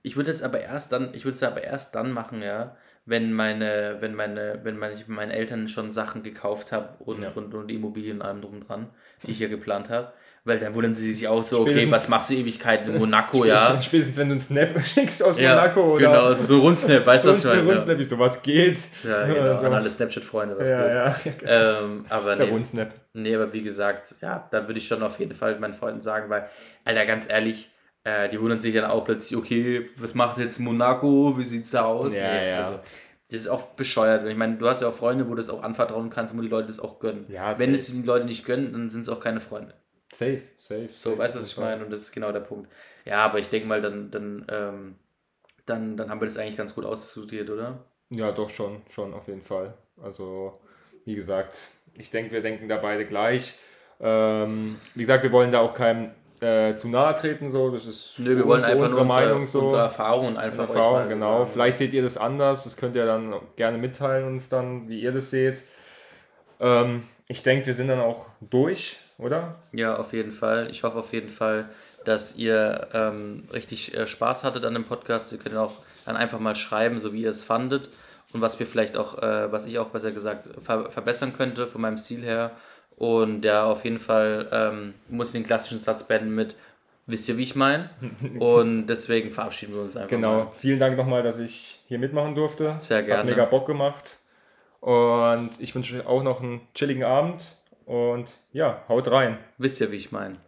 ich würde es aber erst dann, ich würde es aber erst dann machen, ja, wenn meine, wenn meine, wenn meine, meinen Eltern schon Sachen gekauft habe und, Ja. und, und Immobilien und allem drum dran, die ich hier geplant habe. Weil dann wundern sie sich auch so, okay, Spätestens- was machst du Ewigkeiten in Monaco, [laughs] ja? Spätestens wenn du einen Snap [laughs] schickst aus Ja, Monaco oder. genau, so Rundsnap, weißt du, was ich Rundsnap? Rundsnap, ich so, was geht? Ja, genau, Ja, so. an alle Snapchat-Freunde, was Ja, geht. ja. [laughs] Ähm, aber Der nee, Rundsnap. Nee, aber wie gesagt, ja, da würde ich schon auf jeden Fall meinen Freunden sagen, weil, Alter, ganz ehrlich, äh, die wundern sich dann auch plötzlich, okay, was macht jetzt Monaco, wie sieht's da aus? Ja, ja. Also, das ist auch bescheuert. Ich meine, du hast ja auch Freunde, wo du das auch anvertrauen kannst, wo die Leute das auch gönnen. Ja, Wenn es die Leute nicht gönnen, dann sind es auch keine Freunde. Safe, safe. So, safe, weißt du, was ich meine? Und das ist genau der Punkt. Ja, aber ich denke mal, dann, dann, ähm, dann, dann haben wir das eigentlich ganz gut ausdiskutiert, oder? Ja, doch schon, schon auf jeden Fall. Also, wie gesagt, ich denke, wir denken da beide gleich. Ähm, wie gesagt, wir wollen da auch keinem äh, zu nahe treten, so. Das ist Nö, wir wollen einfach unsere nur unsere, Meinung so. unsere Erfahrungen einfach Erfahrung, genau. sagen. Vielleicht seht ihr das anders. Das könnt ihr dann gerne mitteilen uns dann, wie ihr das seht. Ähm, ich denke, wir sind dann auch durch, oder? Ja, auf jeden Fall. Ich hoffe auf jeden Fall, dass ihr ähm, richtig äh, Spaß hattet an dem Podcast. Ihr könnt auch dann einfach mal schreiben, so wie ihr es fandet und was wir vielleicht auch, äh, was ich auch besser gesagt ver verbessern könnte von meinem Stil her. Und ja, auf jeden Fall ähm, muss ich den klassischen Satz beenden mit, wisst ihr, wie ich meine? [laughs] Und deswegen verabschieden wir uns einfach. Genau. Mal. Vielen Dank nochmal, dass ich hier mitmachen durfte. Sehr Hat gerne. mega Bock gemacht. Und ich wünsche euch auch noch einen chilligen Abend. Und ja, haut rein. Wisst ihr, wie ich meine?